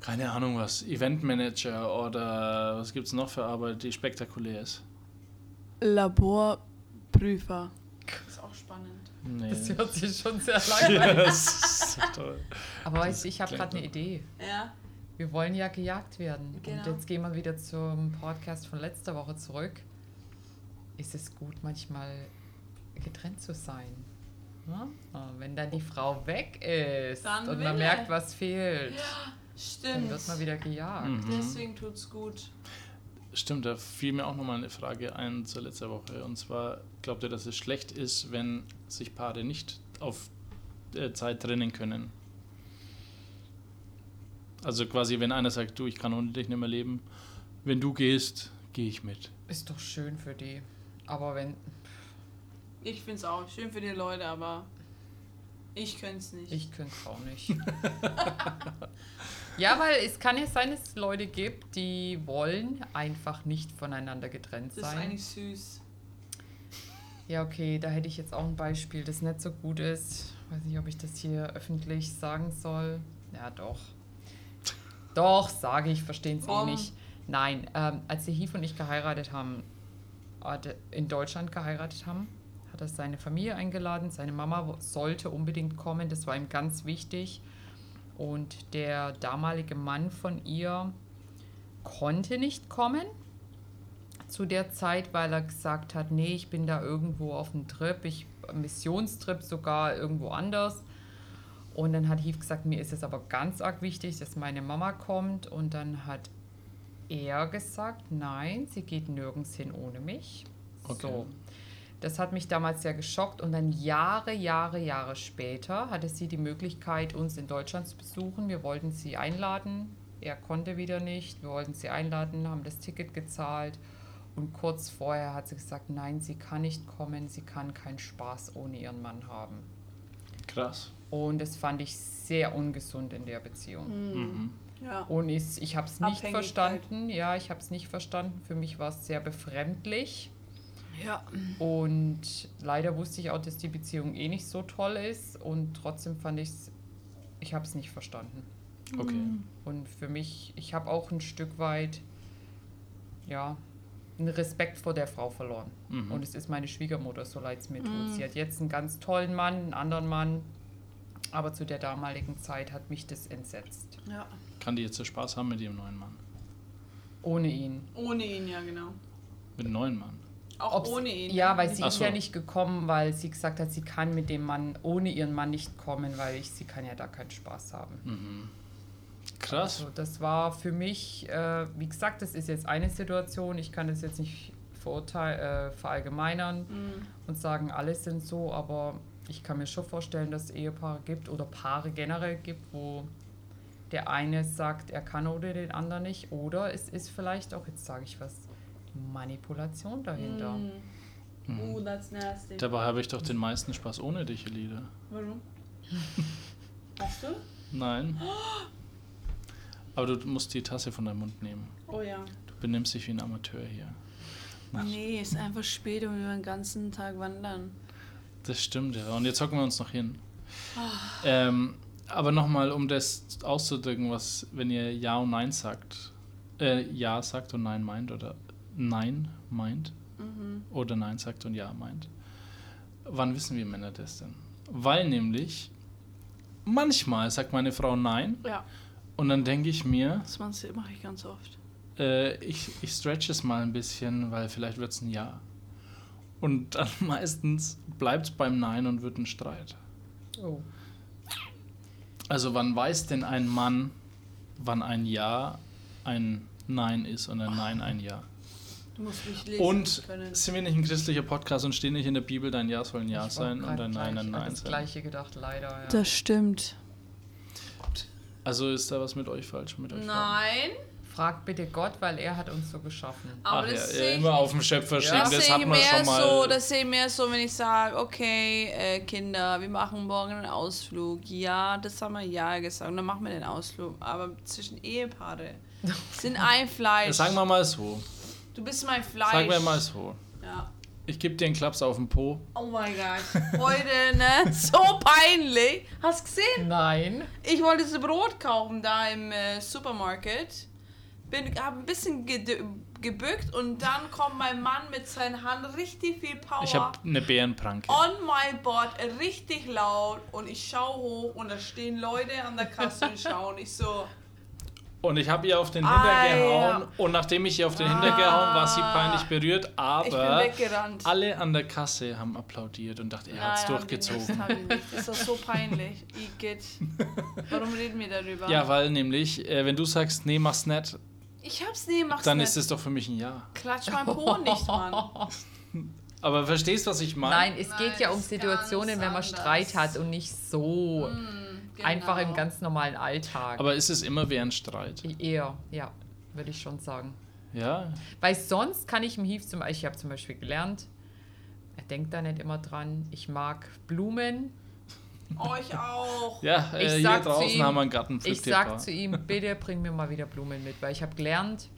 keine Ahnung was, Eventmanager oder was gibt es noch für Arbeit, die spektakulär ist. Laborprüfer. Das ist auch spannend. Nee. Das hört sich schon sehr [laughs] lange an. das ist so toll. Aber weißt du, ich habe gerade eine Idee. Ja. Wir wollen ja gejagt werden. Genau. Und jetzt gehen wir wieder zum Podcast von letzter Woche zurück. Ist es gut, manchmal getrennt zu sein? Ja? Ah, Wenn dann die Frau weg ist Dann und man er. merkt, was fehlt, dann Stimmt. wird man wieder gejagt. Mhm. Deswegen tut's gut. Stimmt, da fiel mir auch nochmal eine Frage ein zur letzten Woche. Und zwar, glaubt ihr, dass es schlecht ist, wenn sich Paare nicht auf äh, Zeit trennen können? Also quasi, wenn einer sagt, du, ich kann ohne dich nicht mehr leben, wenn du gehst, gehe ich mit. Ist doch schön für die. Aber wenn, Ich find's auch schön für die Leute, aber ich könnte es nicht. ich könnte es auch nicht. [laughs] ja, weil es kann ja sein, dass es Leute gibt, die wollen einfach nicht voneinander getrennt das ist sein. eigentlich süß. Ja, okay, da hätte ich jetzt auch ein Beispiel, das nicht so gut ist. Weiß nicht, ob ich das hier öffentlich sagen soll. Ja, doch. Doch, sage ich, verstehen Sie eh Warum? nicht. Nein, ähm, als der Hief und ich geheiratet haben, hat- in Deutschland geheiratet haben, hat er seine Familie eingeladen. Seine Mama sollte unbedingt kommen, das war ihm ganz wichtig. Und der damalige Mann von ihr konnte nicht kommen zu der Zeit, weil er gesagt hat, nee, ich bin da irgendwo auf dem Trip, ich Missionstrip sogar irgendwo anders. Und dann hat Heath gesagt, mir ist es aber ganz arg wichtig, dass meine Mama kommt. Und dann hat er gesagt, nein, sie geht nirgends hin ohne mich. So. Das hat mich damals sehr geschockt und dann Jahre, Jahre, Jahre später hatte sie die Möglichkeit, uns in Deutschland zu besuchen. Wir wollten sie einladen. Er konnte wieder nicht. Wir wollten sie einladen, haben das Ticket gezahlt. Und kurz vorher hat sie gesagt, nein, sie kann nicht kommen, sie kann keinen Spaß ohne ihren Mann haben. Krass. Und das fand ich sehr ungesund in der Beziehung. Mhm. Ja. Und ich, ich habe es nicht verstanden. Ja, ich habe es nicht verstanden. Für mich war es sehr befremdlich. Ja. Und leider wusste ich auch, dass die Beziehung eh nicht so toll ist. Und trotzdem fand ich es, ich habe es nicht verstanden. Okay. Und für mich, ich habe auch ein Stück weit, ja, einen Respekt vor der Frau verloren. Mhm. Und es ist meine Schwiegermutter, so leid es mir tut. Sie hat jetzt einen ganz tollen Mann, einen anderen Mann. Aber zu der damaligen Zeit hat mich das entsetzt. ja. Kann die jetzt so Spaß haben mit ihrem neuen Mann? Ohne ihn. Ohne ihn, ja, genau. Mit dem neuen Mann? Auch Ob's- ohne ihn. Ja, weil sie Ach ist so. ja nicht gekommen, weil sie gesagt hat, sie kann mit dem Mann ohne ihren Mann nicht kommen, weil ich, sie kann ja da keinen Spaß haben. Mhm. Krass. Also das war für mich, äh, wie gesagt, das ist jetzt eine Situation. Ich kann das jetzt nicht verurteil äh, verallgemeinern Mhm. und sagen, alle sind so, aber ich kann mir schon vorstellen, dass es Ehepaare gibt oder Paare generell gibt, wo der eine sagt, er kann oder den anderen nicht. Oder es ist vielleicht auch, jetzt sage ich was, Manipulation dahinter. Mm. Uh, that's nasty. Dabei habe ich doch den meisten Spaß ohne dich, Elida. Warum? [laughs] Hast du? Nein. [gasps] Aber du musst die Tasse von deinem Mund nehmen. Oh ja. Du benimmst dich wie ein Amateur hier. Nee, ist einfach spät und wir wollen den ganzen Tag wandern. Das stimmt, ja. Und jetzt hocken wir uns noch hin. Ähm, aber nochmal, um das auszudrücken, was, wenn ihr Ja und Nein sagt, äh, Ja sagt und Nein meint oder Nein meint oder Nein sagt und Ja meint. Wann wissen wir Männer das denn? Weil nämlich manchmal sagt meine Frau Nein Ja, und dann denke ich mir, das mache ich ganz oft. äh, ich, ich stretch es mal ein bisschen, weil vielleicht wird es ein Ja. Und dann [laughs] meistens bleibt es beim Nein und wird ein Streit. Oh. Also wann weiß denn ein Mann, wann ein Ja ein Nein ist und ein Nein ein Ja? Du musst mich lesen Und können. sind wir nicht ein christlicher Podcast und stehen nicht in der Bibel, dein Ja soll ein Ja Ich sein und grad ein Nein ein Nein das sein? Gleiche gedacht, leider. Ja. Das stimmt. Also ist da was mit euch falsch? Mit euch? Nein, Frag bitte Gott, weil er hat uns so geschaffen. aber Ach ja, das ja, sehe ich immer auf dem Schöpfer stehen, Das, das sehe hat ich man mehr schon mal. so, das sehe ich mehr so, wenn ich sage, okay, äh, Kinder, wir machen morgen einen Ausflug. Ja, das haben wir ja gesagt. Und dann machen wir den Ausflug. Aber zwischen Ehepaare [laughs] sind ein Fleisch. Sagen wir mal so. Du bist mein Fleisch. Sagen wir mal so. Ja. Ich gebe dir einen Klaps auf den Po. Oh mein Gott. Heute, ne? [laughs] So peinlich. Hast du gesehen? Nein. Ich wollte das Brot kaufen da im äh, Supermarket. Bin, hab ein bisschen gedö- gebückt und dann kommt mein Mann mit seiner Hand richtig viel Power. Ich habe eine Bärenpranke. on my board, richtig laut und ich schaue hoch und da stehen Leute an der Kasse und schauen. Ich so, Und ich habe ihr auf den Ah, Hinter gehauen. ja. Und nachdem ich ihr auf den Hinter gehauen, war sie peinlich berührt. Aber alle an der Kasse haben applaudiert und dachte, er hat es durchgezogen. nicht. Das ist doch so peinlich. Igitt. Warum reden wir darüber? Ja, weil nämlich, äh, wenn du sagst, nee, mach's nicht, ich hab's nie, mach's dann nicht. ist es doch für mich ein Ja. Klatsch mein Po nicht, Mann. [laughs] Aber verstehst, was ich meine? Nein, es Nein, geht ja um Situationen, wenn man anders. Streit hat und nicht so Genau. einfach im ganz normalen Alltag. Aber ist es immer während Streit? Eher, ja, würde ich schon sagen. Ja. Weil sonst kann ich im Hief zum Beispiel, ich habe zum Beispiel gelernt, er denkt da nicht immer dran, ich mag Blumen. [laughs] Euch auch. Ja, äh, Ich hier sag draußen ihm- haben wir einen Garten. Ich pflückt ihr ein paar. sag zu ihm, bitte bring mir mal wieder Blumen mit, weil ich habe gelernt,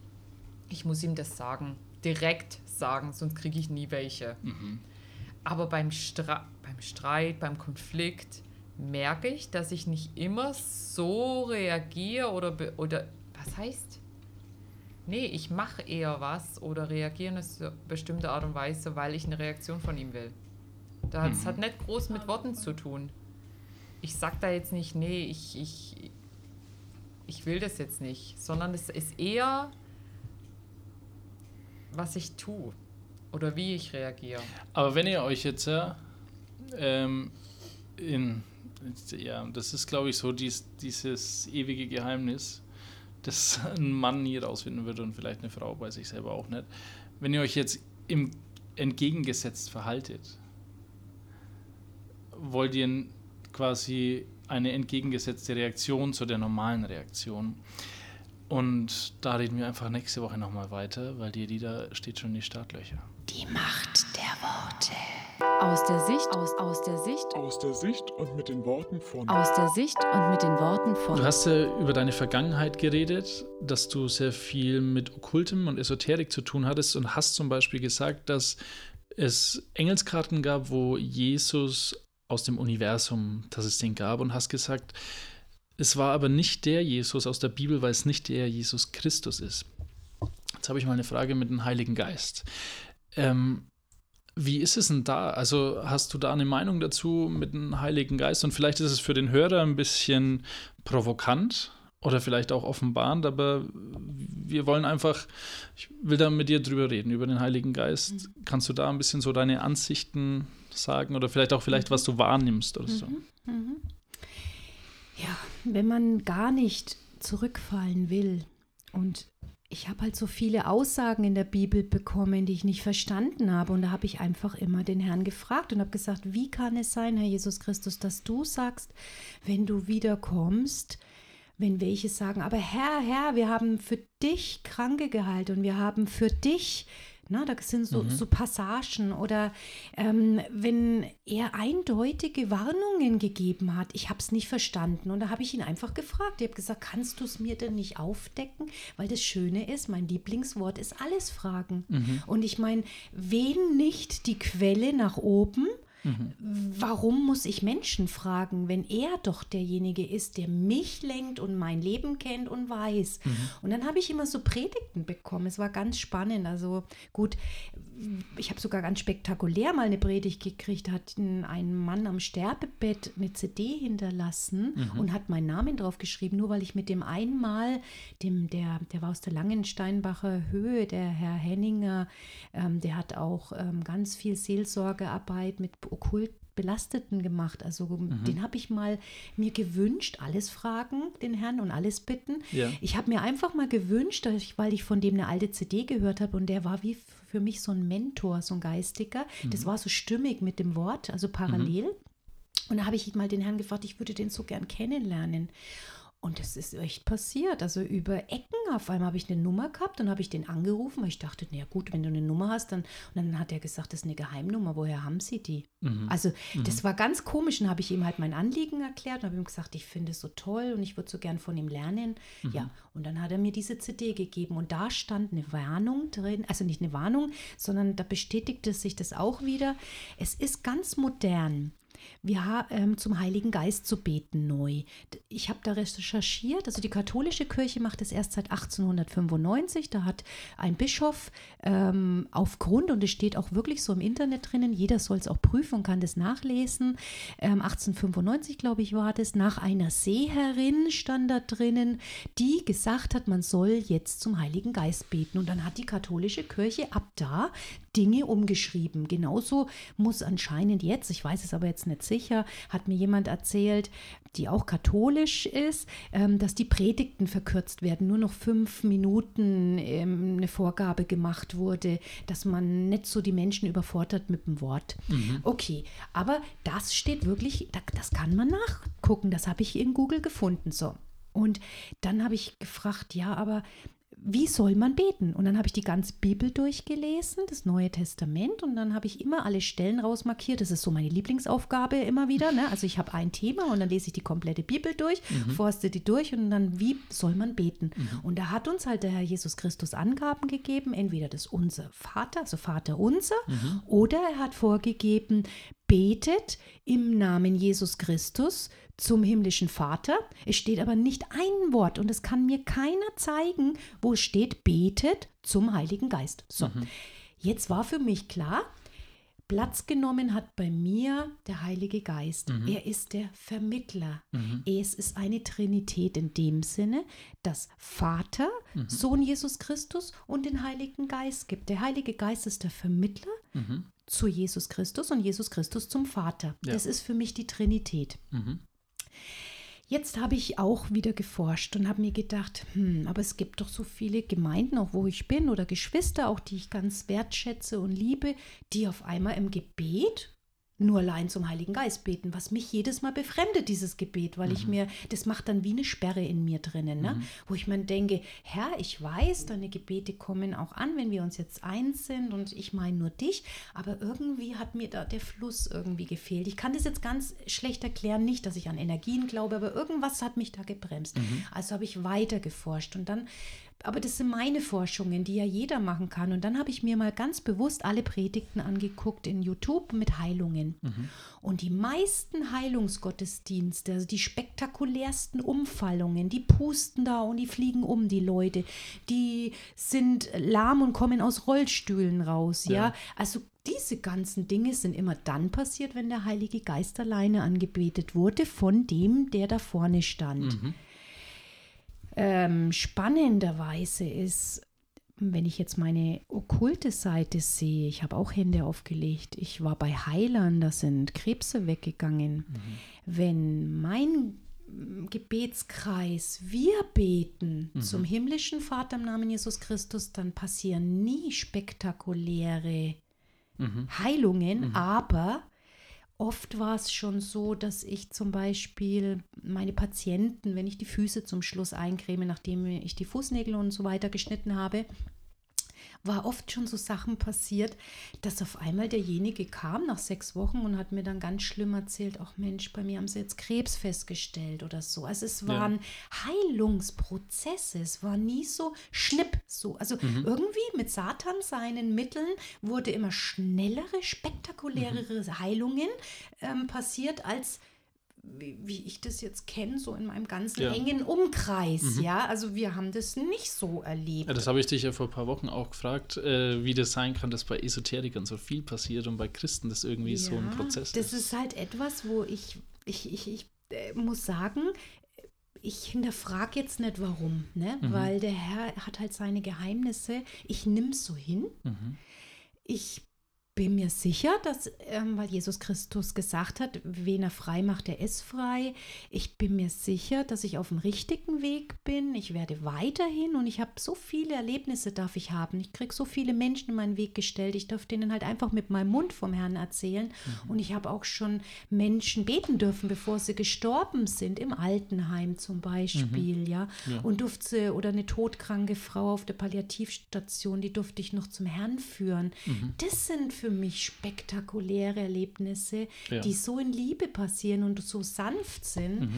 ich muss ihm das sagen. Direkt sagen, sonst kriege ich nie welche. Aber beim, Stra beim Streit, beim Konflikt merke ich, dass ich nicht immer so reagiere oder, oder was heißt? Nee, ich mache eher was oder reagiere in eine bestimmte Art und Weise, weil ich eine Reaktion von ihm will. Das hat nicht groß mit Worten zu tun. Ich sag da jetzt nicht, nee, ich, ich, ich will das jetzt nicht, sondern es ist eher, was ich tue oder wie ich reagiere. Aber wenn ihr euch jetzt ähm, in, ja, das ist glaube ich so dies, dieses ewige Geheimnis, das [laughs] ein Mann nie rausfinden würde und vielleicht eine Frau bei sich selber auch nicht. Wenn ihr euch jetzt im entgegengesetzt verhaltet, wollt ihr quasi eine entgegengesetzte Reaktion zu der normalen Reaktion. Und da reden wir einfach nächste Woche nochmal weiter, weil die Lieder steht schon in die Startlöcher. Die Macht. Aus der Sicht, aus, aus der Sicht, Aus der Sicht und mit den Worten von aus der Sicht und mit den Worten von. Du hast ja über deine Vergangenheit geredet, dass du sehr viel mit Okkultem und Esoterik zu tun hattest und hast zum Beispiel gesagt, dass es Engelskarten gab, wo Jesus aus dem Universum, dass es den gab und hast gesagt, es war aber nicht der Jesus aus der Bibel, weil es nicht der Jesus Christus ist. Jetzt habe ich mal eine Frage mit dem Heiligen Geist. Ähm, wie ist es denn da? Also hast du da eine Meinung dazu mit dem Heiligen Geist? Und vielleicht ist es für den Hörer ein bisschen provokant oder vielleicht auch offenbarend, aber wir wollen einfach, ich will da mit dir drüber reden, über den Heiligen Geist. Kannst du da ein bisschen so deine Ansichten sagen oder vielleicht auch vielleicht, was du wahrnimmst oder so? Mhm. Ja, wenn man gar nicht zurückfallen will und ich habe halt so viele Aussagen in der Bibel bekommen, die ich nicht verstanden habe. Und da habe ich einfach immer den Herrn gefragt und habe gesagt, wie kann es sein, Herr Jesus Christus, dass du sagst, wenn du wiederkommst, wenn welche sagen, aber Herr, Herr, wir haben für dich Kranke geheilt und wir haben für dich, na, da sind so, so Passagen oder ähm, wenn er eindeutige Warnungen gegeben hat, ich habe es nicht verstanden und da habe ich ihn einfach gefragt. Ich habe gesagt, kannst du es mir denn nicht aufdecken? Weil das Schöne ist, mein Lieblingswort ist alles fragen. Und ich meine, wen nicht die Quelle nach oben? Warum muss ich Menschen fragen, wenn er doch derjenige ist, der mich lenkt und mein Leben kennt und weiß? Und dann habe ich immer so Predigten bekommen. Es war ganz spannend. Also gut, ich habe sogar ganz spektakulär mal eine Predigt gekriegt. Hat ein, ein Mann am Sterbebett eine CD hinterlassen und hat meinen Namen drauf geschrieben, nur weil ich mit dem einmal, dem, der, der war aus der Langensteinbacher Höhe, der Herr Henninger, ähm, der hat auch ähm, ganz viel Seelsorgearbeit mit okkult Belasteten gemacht. Also den habe ich mal mir gewünscht, alles fragen, den Herrn und alles bitten. Ja. Ich habe mir einfach mal gewünscht, ich, weil ich von dem eine alte CD gehört habe und der war wie für mich so ein Mentor, so ein Geistiger. Das war so stimmig mit dem Wort, also parallel. Und da habe ich mal den Herrn gefragt, ich würde den so gern kennenlernen. Und das ist echt passiert. Also über Ecken. Auf einmal habe ich eine Nummer gehabt, dann habe ich den angerufen, weil ich dachte, na ja, gut, wenn du eine Nummer hast, dann. Und dann hat er gesagt, das ist eine Geheimnummer. Woher haben Sie die? Also, das war ganz komisch. Dann habe ich ihm halt mein Anliegen erklärt und habe ihm gesagt, ich finde es so toll und ich würde so gern von ihm lernen. Ja, und dann hat er mir diese CD gegeben und da stand eine Warnung drin, also nicht eine Warnung, sondern da bestätigte sich das auch wieder. Es ist ganz modern ha- ähm, zum Heiligen Geist zu beten neu. Ich habe da recherchiert, also die katholische Kirche macht es erst seit 1895. Da hat ein Bischof ähm, aufgrund, und es steht auch wirklich so im Internet drinnen, jeder soll es auch prüfen und kann das nachlesen. Ähm, 1895, glaube ich, war das, nach einer Seherin stand da drinnen, die gesagt hat, man soll jetzt zum Heiligen Geist beten. Und dann hat die katholische Kirche ab da Dinge umgeschrieben. Genauso muss anscheinend jetzt, ich weiß es aber jetzt nicht sicher, hat mir jemand erzählt, die auch katholisch ist, ähm, dass die Predigten verkürzt werden. Nur noch fünf Minuten ähm, eine Vorgabe gemacht wurde, dass man nicht so die Menschen überfordert mit dem Wort. Okay, aber das steht wirklich, da- das kann man nachgucken. Das habe ich in Google gefunden. So. Und dann habe ich gefragt, ja, aber wie soll man beten? Und dann habe ich die ganze Bibel durchgelesen, das Neue Testament, und dann habe ich immer alle Stellen rausmarkiert. Das ist so meine Lieblingsaufgabe immer wieder. Ne? Also ich habe ein Thema und dann lese ich die komplette Bibel durch, forste die durch und dann, wie soll man beten? Und da hat uns halt der Herr Jesus Christus Angaben gegeben, entweder das Unser Vater, also Vater unser, oder er hat vorgegeben, betet im Namen Jesus Christus zum himmlischen Vater. Es steht aber nicht ein Wort und es kann mir keiner zeigen, wo es steht, betet zum Heiligen Geist. So, jetzt war für mich klar, Platz genommen hat bei mir der Heilige Geist. Er ist der Vermittler. Es ist eine Trinität in dem Sinne, dass Vater, Sohn Jesus Christus und den Heiligen Geist gibt. Der Heilige Geist ist der Vermittler zu Jesus Christus und Jesus Christus zum Vater. Ja. Das ist für mich die Trinität. Jetzt habe ich auch wieder geforscht und habe mir gedacht, hm, aber es gibt doch so viele Gemeinden, auch wo ich bin, oder Geschwister, auch die ich ganz wertschätze und liebe, die auf einmal im Gebet nur allein zum Heiligen Geist beten, was mich jedes Mal befremdet, dieses Gebet, weil ich mir, das macht dann wie eine Sperre in mir drinnen, ne? wo ich mir denke, Herr, ich weiß, deine Gebete kommen auch an, wenn wir uns jetzt eins sind und ich meine nur dich, aber irgendwie hat mir da der Fluss irgendwie gefehlt. Ich kann das jetzt ganz schlecht erklären, nicht, dass ich an Energien glaube, aber irgendwas hat mich da gebremst. Also habe ich weiter geforscht und dann aber das sind meine Forschungen, die ja jeder machen kann. Und dann habe ich mir mal ganz bewusst alle Predigten angeguckt in YouTube mit Heilungen. Und die meisten Heilungsgottesdienste, also die spektakulärsten Umfallungen, die pusten da und die fliegen um, die Leute. Die sind lahm und kommen aus Rollstühlen raus, ja. Also diese ganzen Dinge sind immer dann passiert, wenn der Heilige Geist alleine angebetet wurde von dem, der da vorne stand. Ähm, spannenderweise ist, wenn ich jetzt meine okkulte Seite sehe, ich habe auch Hände aufgelegt, ich war bei Heilern, da sind Krebse weggegangen. Wenn mein Gebetskreis, wir beten zum himmlischen Vater im Namen Jesus Christus, dann passieren nie spektakuläre Heilungen, aber Oft war es schon so, dass ich zum Beispiel meine Patienten, wenn ich die Füße zum Schluss eincreme, nachdem ich die Fußnägel und so weiter geschnitten habe, war oft schon so Sachen passiert, dass auf einmal derjenige kam nach sechs Wochen und hat mir dann ganz schlimm erzählt, ach Mensch, bei mir haben sie jetzt Krebs festgestellt oder so. Also es waren Heilungsprozesse, es war nie so schnipp so. Also irgendwie mit Satan seinen Mitteln wurde immer schnellere, spektakulärere Heilungen ähm, passiert als wie, wie ich das jetzt kenne, so in meinem ganzen Ja. engen Umkreis, ja. Also wir haben das nicht so erlebt. Ja, das habe ich dich ja vor ein paar Wochen auch gefragt, äh, wie das sein kann, dass bei Esoterikern so viel passiert und bei Christen das irgendwie so ein Ja, Prozess Das ist halt etwas, wo ich, ich, ich, ich äh, muss sagen, ich hinterfrage jetzt nicht warum, ne? Mhm. weil der Herr hat halt seine Geheimnisse. Ich nehme es so hin. Mhm. Ich bin mir sicher, dass, ähm, weil Jesus Christus gesagt hat, wen er frei macht, der ist frei. Ich bin mir sicher, dass ich auf dem richtigen Weg bin. Ich werde weiterhin und ich habe so viele Erlebnisse darf ich haben. Ich kriege so viele Menschen in meinen Weg gestellt. Ich darf denen halt einfach mit meinem Mund vom Herrn erzählen. Und ich habe auch schon Menschen beten dürfen, bevor sie gestorben sind, im Altenheim zum Beispiel, ja. Und durfte oder eine todkranke Frau auf der Palliativstation, die durfte ich noch zum Herrn führen. Das sind für mich spektakuläre Erlebnisse, Ja. die so in Liebe passieren und so sanft sind.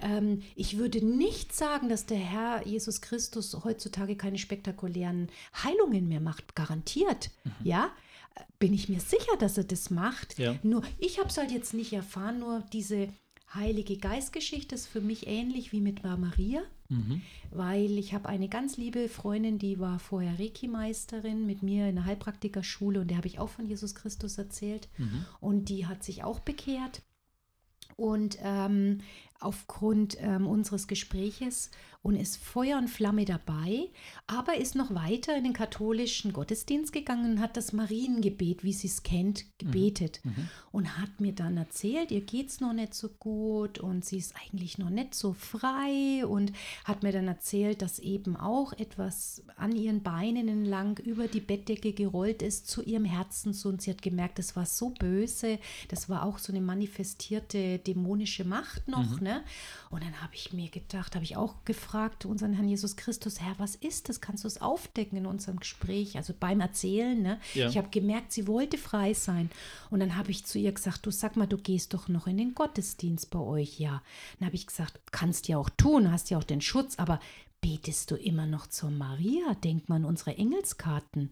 Ähm, ich würde nicht sagen, dass der Herr Jesus Christus heutzutage keine spektakulären Heilungen mehr macht, garantiert. Ja, Äh, bin ich mir sicher, dass er das macht. Ja. Nur ich habe es halt jetzt nicht erfahren, nur diese Heilige Geistgeschichte ist für mich ähnlich wie mit Maria, weil ich habe eine ganz liebe Freundin, die war vorher Reiki-Meisterin mit mir in der Heilpraktikerschule und der habe ich auch von Jesus Christus erzählt. Und die hat sich auch bekehrt. Und ähm, aufgrund ähm, unseres Gespräches und ist Feuer und Flamme dabei, aber ist noch weiter in den katholischen Gottesdienst gegangen und hat das Mariengebet, wie sie es kennt, gebetet und hat mir dann erzählt, ihr geht es noch nicht so gut und sie ist eigentlich noch nicht so frei und hat mir dann erzählt, dass eben auch etwas an ihren Beinen entlang über die Bettdecke gerollt ist zu ihrem Herzen so und sie hat gemerkt, das war so böse, das war auch so eine manifestierte dämonische Macht noch, ne? Ne? Und dann habe ich mir gedacht, habe ich auch gefragt, unseren Herrn Jesus Christus, Herr, was ist das? Kannst du es aufdecken in unserem Gespräch, also beim Erzählen? Ne? Ja. Ich habe gemerkt, sie wollte frei sein. Und dann habe ich zu ihr gesagt, du sag mal, du gehst doch noch in den Gottesdienst bei euch, ja. Dann habe ich gesagt, kannst ja auch tun, hast ja auch den Schutz, aber betest du immer noch zur Maria? Denkt man an unsere Engelskarten.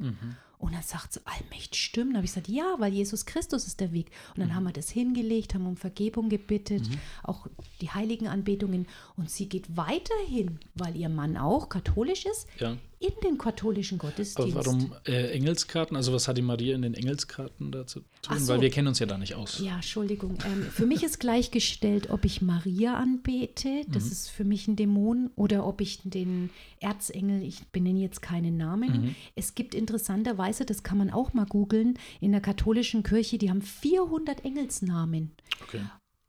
Und dann sagt sie, allmächtig stimmt. Dann habe ich gesagt, ja, weil Jesus Christus ist der Weg. Und dann haben wir das hingelegt, haben um Vergebung gebittet, auch die Heiligenanbetungen. Und sie geht weiterhin, weil ihr Mann auch katholisch ist, Ja. In den katholischen Aber Gottesdienst. warum äh, Engelskarten? Also was hat die Maria in den Engelskarten dazu zu tun? So. Weil wir kennen uns ja da nicht aus. Ja, Entschuldigung. Ähm, für mich ist gleichgestellt, ob ich Maria anbete, das Mhm. ist für mich ein Dämon, oder ob ich den Erzengel, ich benenne jetzt keinen Namen. Mhm. Es gibt interessanterweise, das kann man auch mal googeln, in der katholischen Kirche, die haben 400 Engelsnamen. Okay.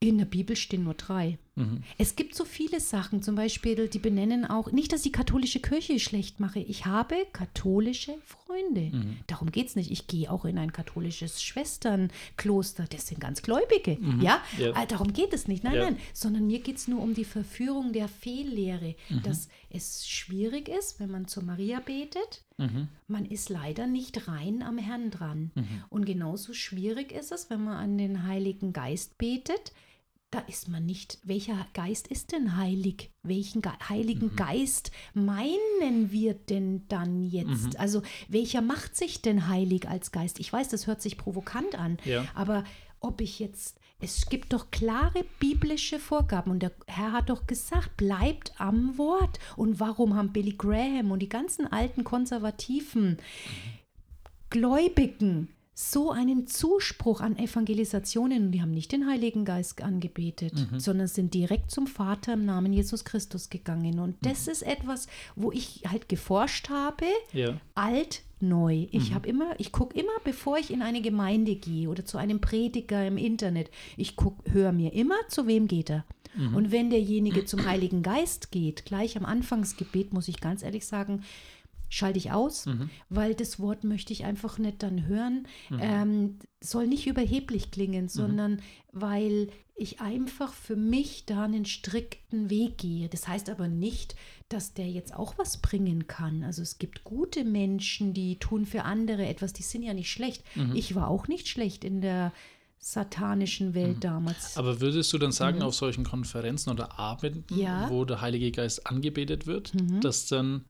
In der Bibel stehen nur drei. Mhm. Es gibt so viele Sachen, zum Beispiel, die benennen auch, nicht, dass die katholische Kirche schlecht mache, ich habe katholische Freunde. Mhm. Darum geht es nicht. Ich gehe auch in ein katholisches Schwesternkloster, das sind ganz Gläubige. Ja, Mhm. Ja. Äh, darum geht es nicht. Nein, Ja. nein, sondern mir geht es nur um die Verführung der Fehllehre, Mhm. dass es schwierig ist, wenn man zur Maria betet. Mhm. Man ist leider nicht rein am Herrn dran. Und genauso schwierig ist es, wenn man an den Heiligen Geist betet. Da ist man nicht, welcher Geist ist denn heilig? Welchen Ge Heiligen Geist meinen wir denn dann jetzt? Also welcher macht sich denn heilig als Geist? Ich weiß, das hört sich provokant an, Ja. aber ob ich jetzt, es gibt doch klare biblische Vorgaben und der Herr hat doch gesagt, bleibt am Wort. Und warum haben Billy Graham und die ganzen alten konservativen Gläubigen so einen Zuspruch an Evangelisationen und die haben nicht den Heiligen Geist angebetet, sondern sind direkt zum Vater im Namen Jesus Christus gegangen. Und das ist etwas, wo ich halt geforscht habe, Ja. alt, neu. Ich habe immer, ich gucke immer, bevor ich in eine Gemeinde gehe oder zu einem Prediger im Internet, ich höre mir immer, zu wem geht er. Und wenn derjenige zum Heiligen Geist geht, gleich am Anfangsgebet, muss ich ganz ehrlich sagen, schalte ich aus, weil das Wort möchte ich einfach nicht dann hören. Ähm, soll nicht überheblich klingen, sondern weil ich einfach für mich da einen strikten Weg gehe. Das heißt aber nicht, dass der jetzt auch was bringen kann. Also es gibt gute Menschen, die tun für andere etwas, die sind ja nicht schlecht. Ich war auch nicht schlecht in der satanischen Welt damals. Aber würdest du dann sagen, auf solchen Konferenzen oder Abenden, Mhm. Ja. Mhm. wo der Heilige Geist angebetet wird, dass dann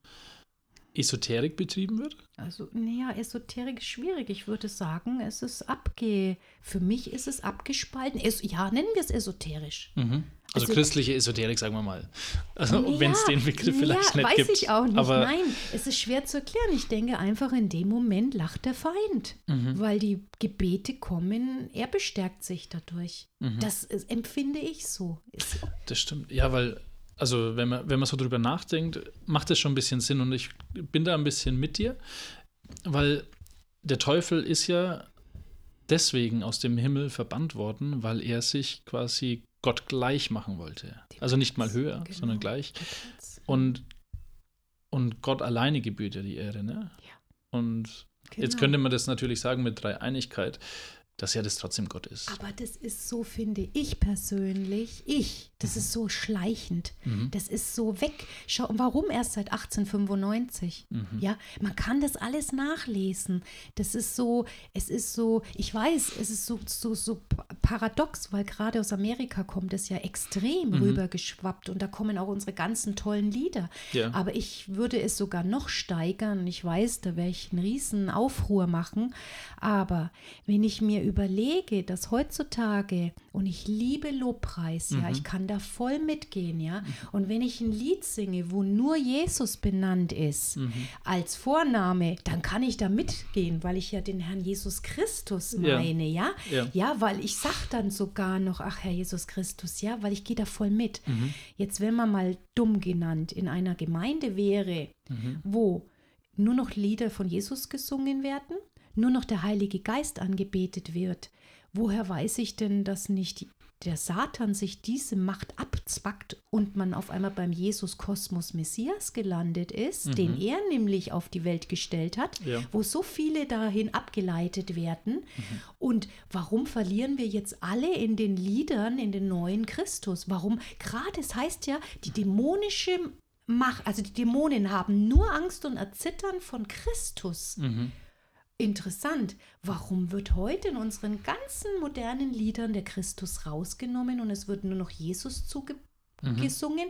Esoterik betrieben wird? Also, naja, Esoterik ist schwierig. Ich würde sagen, es ist abge. Für mich ist es abgespalten. Es, ja, nennen wir es esoterisch. Also, Also- christliche Esoterik, sagen wir mal. Also, wenn es Ja, den Begriff vielleicht ja, nicht weiß gibt. ich auch nicht. Aber Nein, es ist schwer zu erklären. Ich denke einfach, in dem Moment lacht der Feind, Mhm. weil die Gebete kommen, er bestärkt sich dadurch. Mhm. Das ist, empfinde ich so. Das stimmt. Ja, weil, also wenn man, wenn man so drüber nachdenkt, macht das schon ein bisschen Sinn und ich bin da ein bisschen mit dir, weil der Teufel ist ja deswegen aus dem Himmel verbannt worden, weil er sich quasi Gott gleich machen wollte. Also nicht mal höher, Genau. sondern gleich. Und, und Gott alleine gebührt ja die Ehre, ne? Ja. Und jetzt Genau. könnte man das natürlich sagen mit Dreieinigkeit, dass ja das trotzdem Gott ist. Aber das ist so, finde ich persönlich, ich, das ist so schleichend. Mhm. Das ist so weg. Schau, warum erst seit 1895? Mhm. Ja, man kann das alles nachlesen. Das ist so, es ist so, ich weiß, es ist so, so, so paradox, weil gerade aus Amerika kommt es ja extrem Mhm. rübergeschwappt und da kommen auch unsere ganzen tollen Lieder. Ja. Aber ich würde es sogar noch steigern. Ich weiß, da werde ich einen riesen Aufruhr machen. Aber wenn ich mir überlege, dass heutzutage, und ich liebe Lobpreis, ja, ich kann da voll mitgehen, ja. Und wenn ich ein Lied singe, wo nur Jesus benannt ist als Vorname, dann kann ich da mitgehen, weil ich ja den Herrn Jesus Christus Ja. meine, ja. Ja. Ja, weil ich sag dann sogar noch, ach Herr Jesus Christus, ja, weil ich gehe da voll mit. Jetzt, wenn man mal dumm genannt in einer Gemeinde wäre, wo nur noch Lieder von Jesus gesungen werden, nur noch der Heilige Geist angebetet wird, woher weiß ich denn, dass nicht der Satan sich diese Macht abzwackt und man auf einmal beim Jesus Kosmos Messias gelandet ist, den er nämlich auf die Welt gestellt hat, Ja. wo so viele dahin abgeleitet werden. Und warum verlieren wir jetzt alle in den Liedern, in den neuen Christus? Warum? Gerade, es heißt ja, die dämonische Macht, also die Dämonen haben nur Angst und Erzittern von Christus. Interessant. Warum wird heute in unseren ganzen modernen Liedern der Christus rausgenommen und es wird nur noch Jesus zugesungen?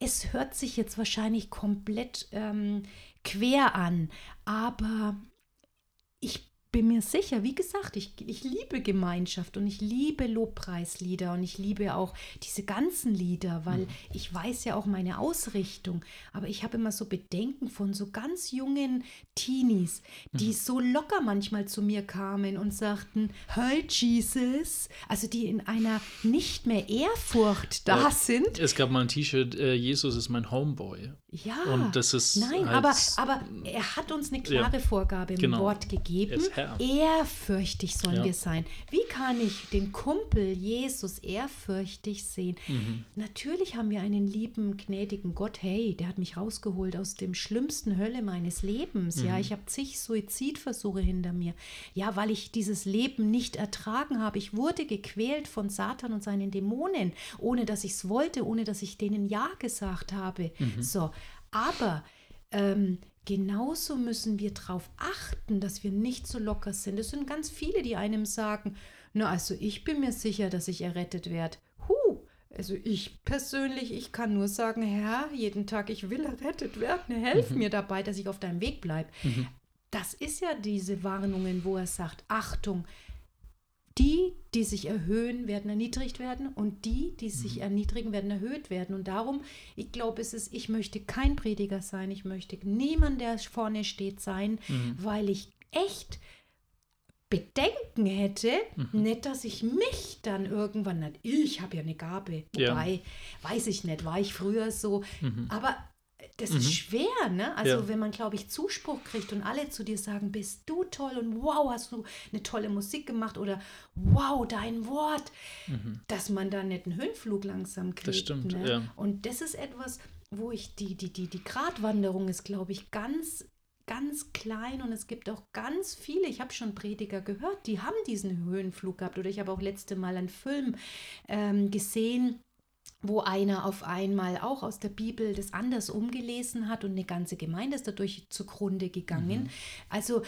Es hört sich jetzt wahrscheinlich komplett ähm, quer an, aber ich bin mir sicher, wie gesagt, ich, ich liebe Gemeinschaft und ich liebe Lobpreislieder und ich liebe auch diese ganzen Lieder, weil ich weiß ja auch meine Ausrichtung. Aber ich habe immer so Bedenken von so ganz jungen Teenies, die so locker manchmal zu mir kamen und sagten, Hi Jesus, also die in einer nicht mehr Ehrfurcht da Ja. sind. Es gab mal ein T-Shirt, äh, Jesus ist mein Homeboy. Ja, Und das ist nein, halt- aber, aber er hat uns eine klare Vorgabe im genau. Wort gegeben. Er. Ehrfürchtig sollen Ja. wir sein. Wie kann ich den Kumpel Jesus ehrfürchtig sehen? Mhm. Natürlich haben wir einen lieben, gnädigen Gott. Hey, der hat mich rausgeholt aus dem schlimmsten Hölle meines Lebens. Mhm. Ja, ich habe zig Suizidversuche hinter mir. Ja, weil ich dieses Leben nicht ertragen habe. Ich wurde gequält von Satan und seinen Dämonen, ohne dass ich es wollte, ohne dass ich denen Ja gesagt habe. Mhm. So, aber ähm, genauso müssen wir darauf achten, dass wir nicht so locker sind. Es sind ganz viele, die einem sagen, na also ich bin mir sicher, dass ich errettet werde. Huh, also ich persönlich, ich kann nur sagen, Herr, jeden Tag, ich will errettet werden. Helf mir dabei, dass ich auf deinem Weg bleibe. Das ist ja diese Warnungen, wo er sagt, Achtung, die, die sich erhöhen, werden erniedrigt werden und die, die sich erniedrigen, werden erhöht werden. Und darum, ich glaube, es ist, ich möchte kein Prediger sein, ich möchte niemand, der vorne steht, sein, weil ich echt Bedenken hätte, nicht, dass ich mich dann irgendwann, ich habe ja eine Gabe, Ja. wobei, weiß ich nicht, war ich früher so, aber das ist schwer, ne? Also Ja. wenn man, glaube ich, Zuspruch kriegt und alle zu dir sagen, bist du toll und wow, hast du eine tolle Musik gemacht oder wow, dein Wort, dass man da nicht einen Höhenflug langsam kriegt. stimmt, ne? ja. Und das ist etwas, wo ich die, die, die, die Gratwanderung ist, glaube ich, ganz ganz klein und es gibt auch ganz viele, ich habe schon Prediger gehört, die haben diesen Höhenflug gehabt oder ich habe auch letzte Mal einen Film ähm, gesehen, wo einer auf einmal auch aus der Bibel das anders umgelesen hat und eine ganze Gemeinde ist dadurch zugrunde gegangen. Also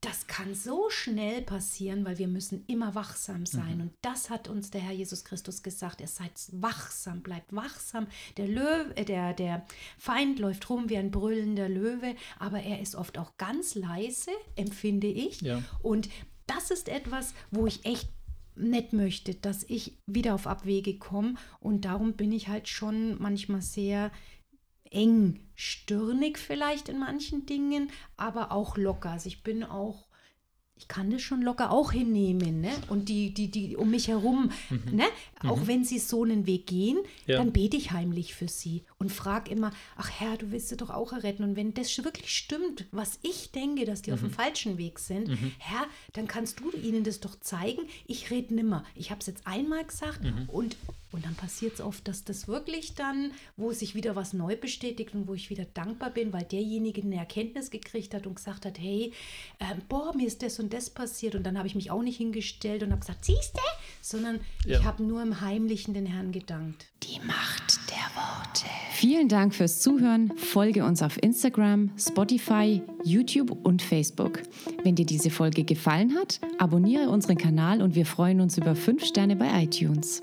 das kann so schnell passieren, weil wir müssen immer wachsam sein. Und das hat uns der Herr Jesus Christus gesagt. Er seid wachsam, bleibt wachsam. Der Löwe, äh, der, der Feind läuft rum wie ein brüllender Löwe, aber er ist oft auch ganz leise, empfinde ich. Ja. Und das ist etwas, wo ich echt nicht möchte, dass ich wieder auf Abwege komme. Und darum bin ich halt schon manchmal sehr eng, stirnig vielleicht in manchen Dingen, aber auch locker. Also ich bin auch, ich kann das schon locker auch hinnehmen, ne? Und die, die, die um mich herum, ne? Auch wenn sie so einen Weg gehen, Ja. dann bete ich heimlich für sie und frage immer, ach Herr, du willst sie doch auch erretten. Und wenn das wirklich stimmt, was ich denke, dass die auf dem falschen Weg sind, Herr, dann kannst du ihnen das doch zeigen. Ich rede nimmer. Ich habe es jetzt einmal gesagt und, und dann passiert es oft, dass das wirklich dann, wo sich wieder was neu bestätigt und wo ich wieder dankbar bin, weil derjenige eine Erkenntnis gekriegt hat und gesagt hat, hey, ähm, boah, mir ist das und das passiert. Und dann habe ich mich auch nicht hingestellt und habe gesagt, siehst du? Sondern Ja. ich habe nur im Heimlichen den Herrn gedankt. Die Macht der Worte. Vielen Dank fürs Zuhören. Folge uns auf Instagram, Spotify, YouTube und Facebook. Wenn dir diese Folge gefallen hat, abonniere unseren Kanal und wir freuen uns über 5 Sterne bei iTunes.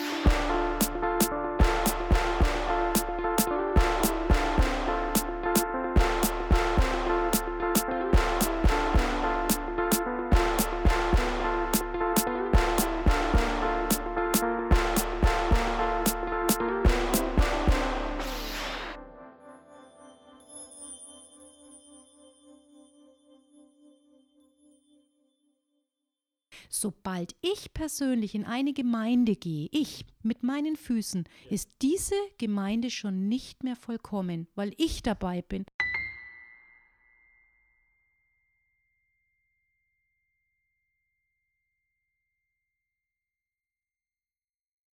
Sobald ich persönlich in eine Gemeinde gehe, ich mit meinen Füßen, ist diese Gemeinde schon nicht mehr vollkommen, weil ich dabei bin.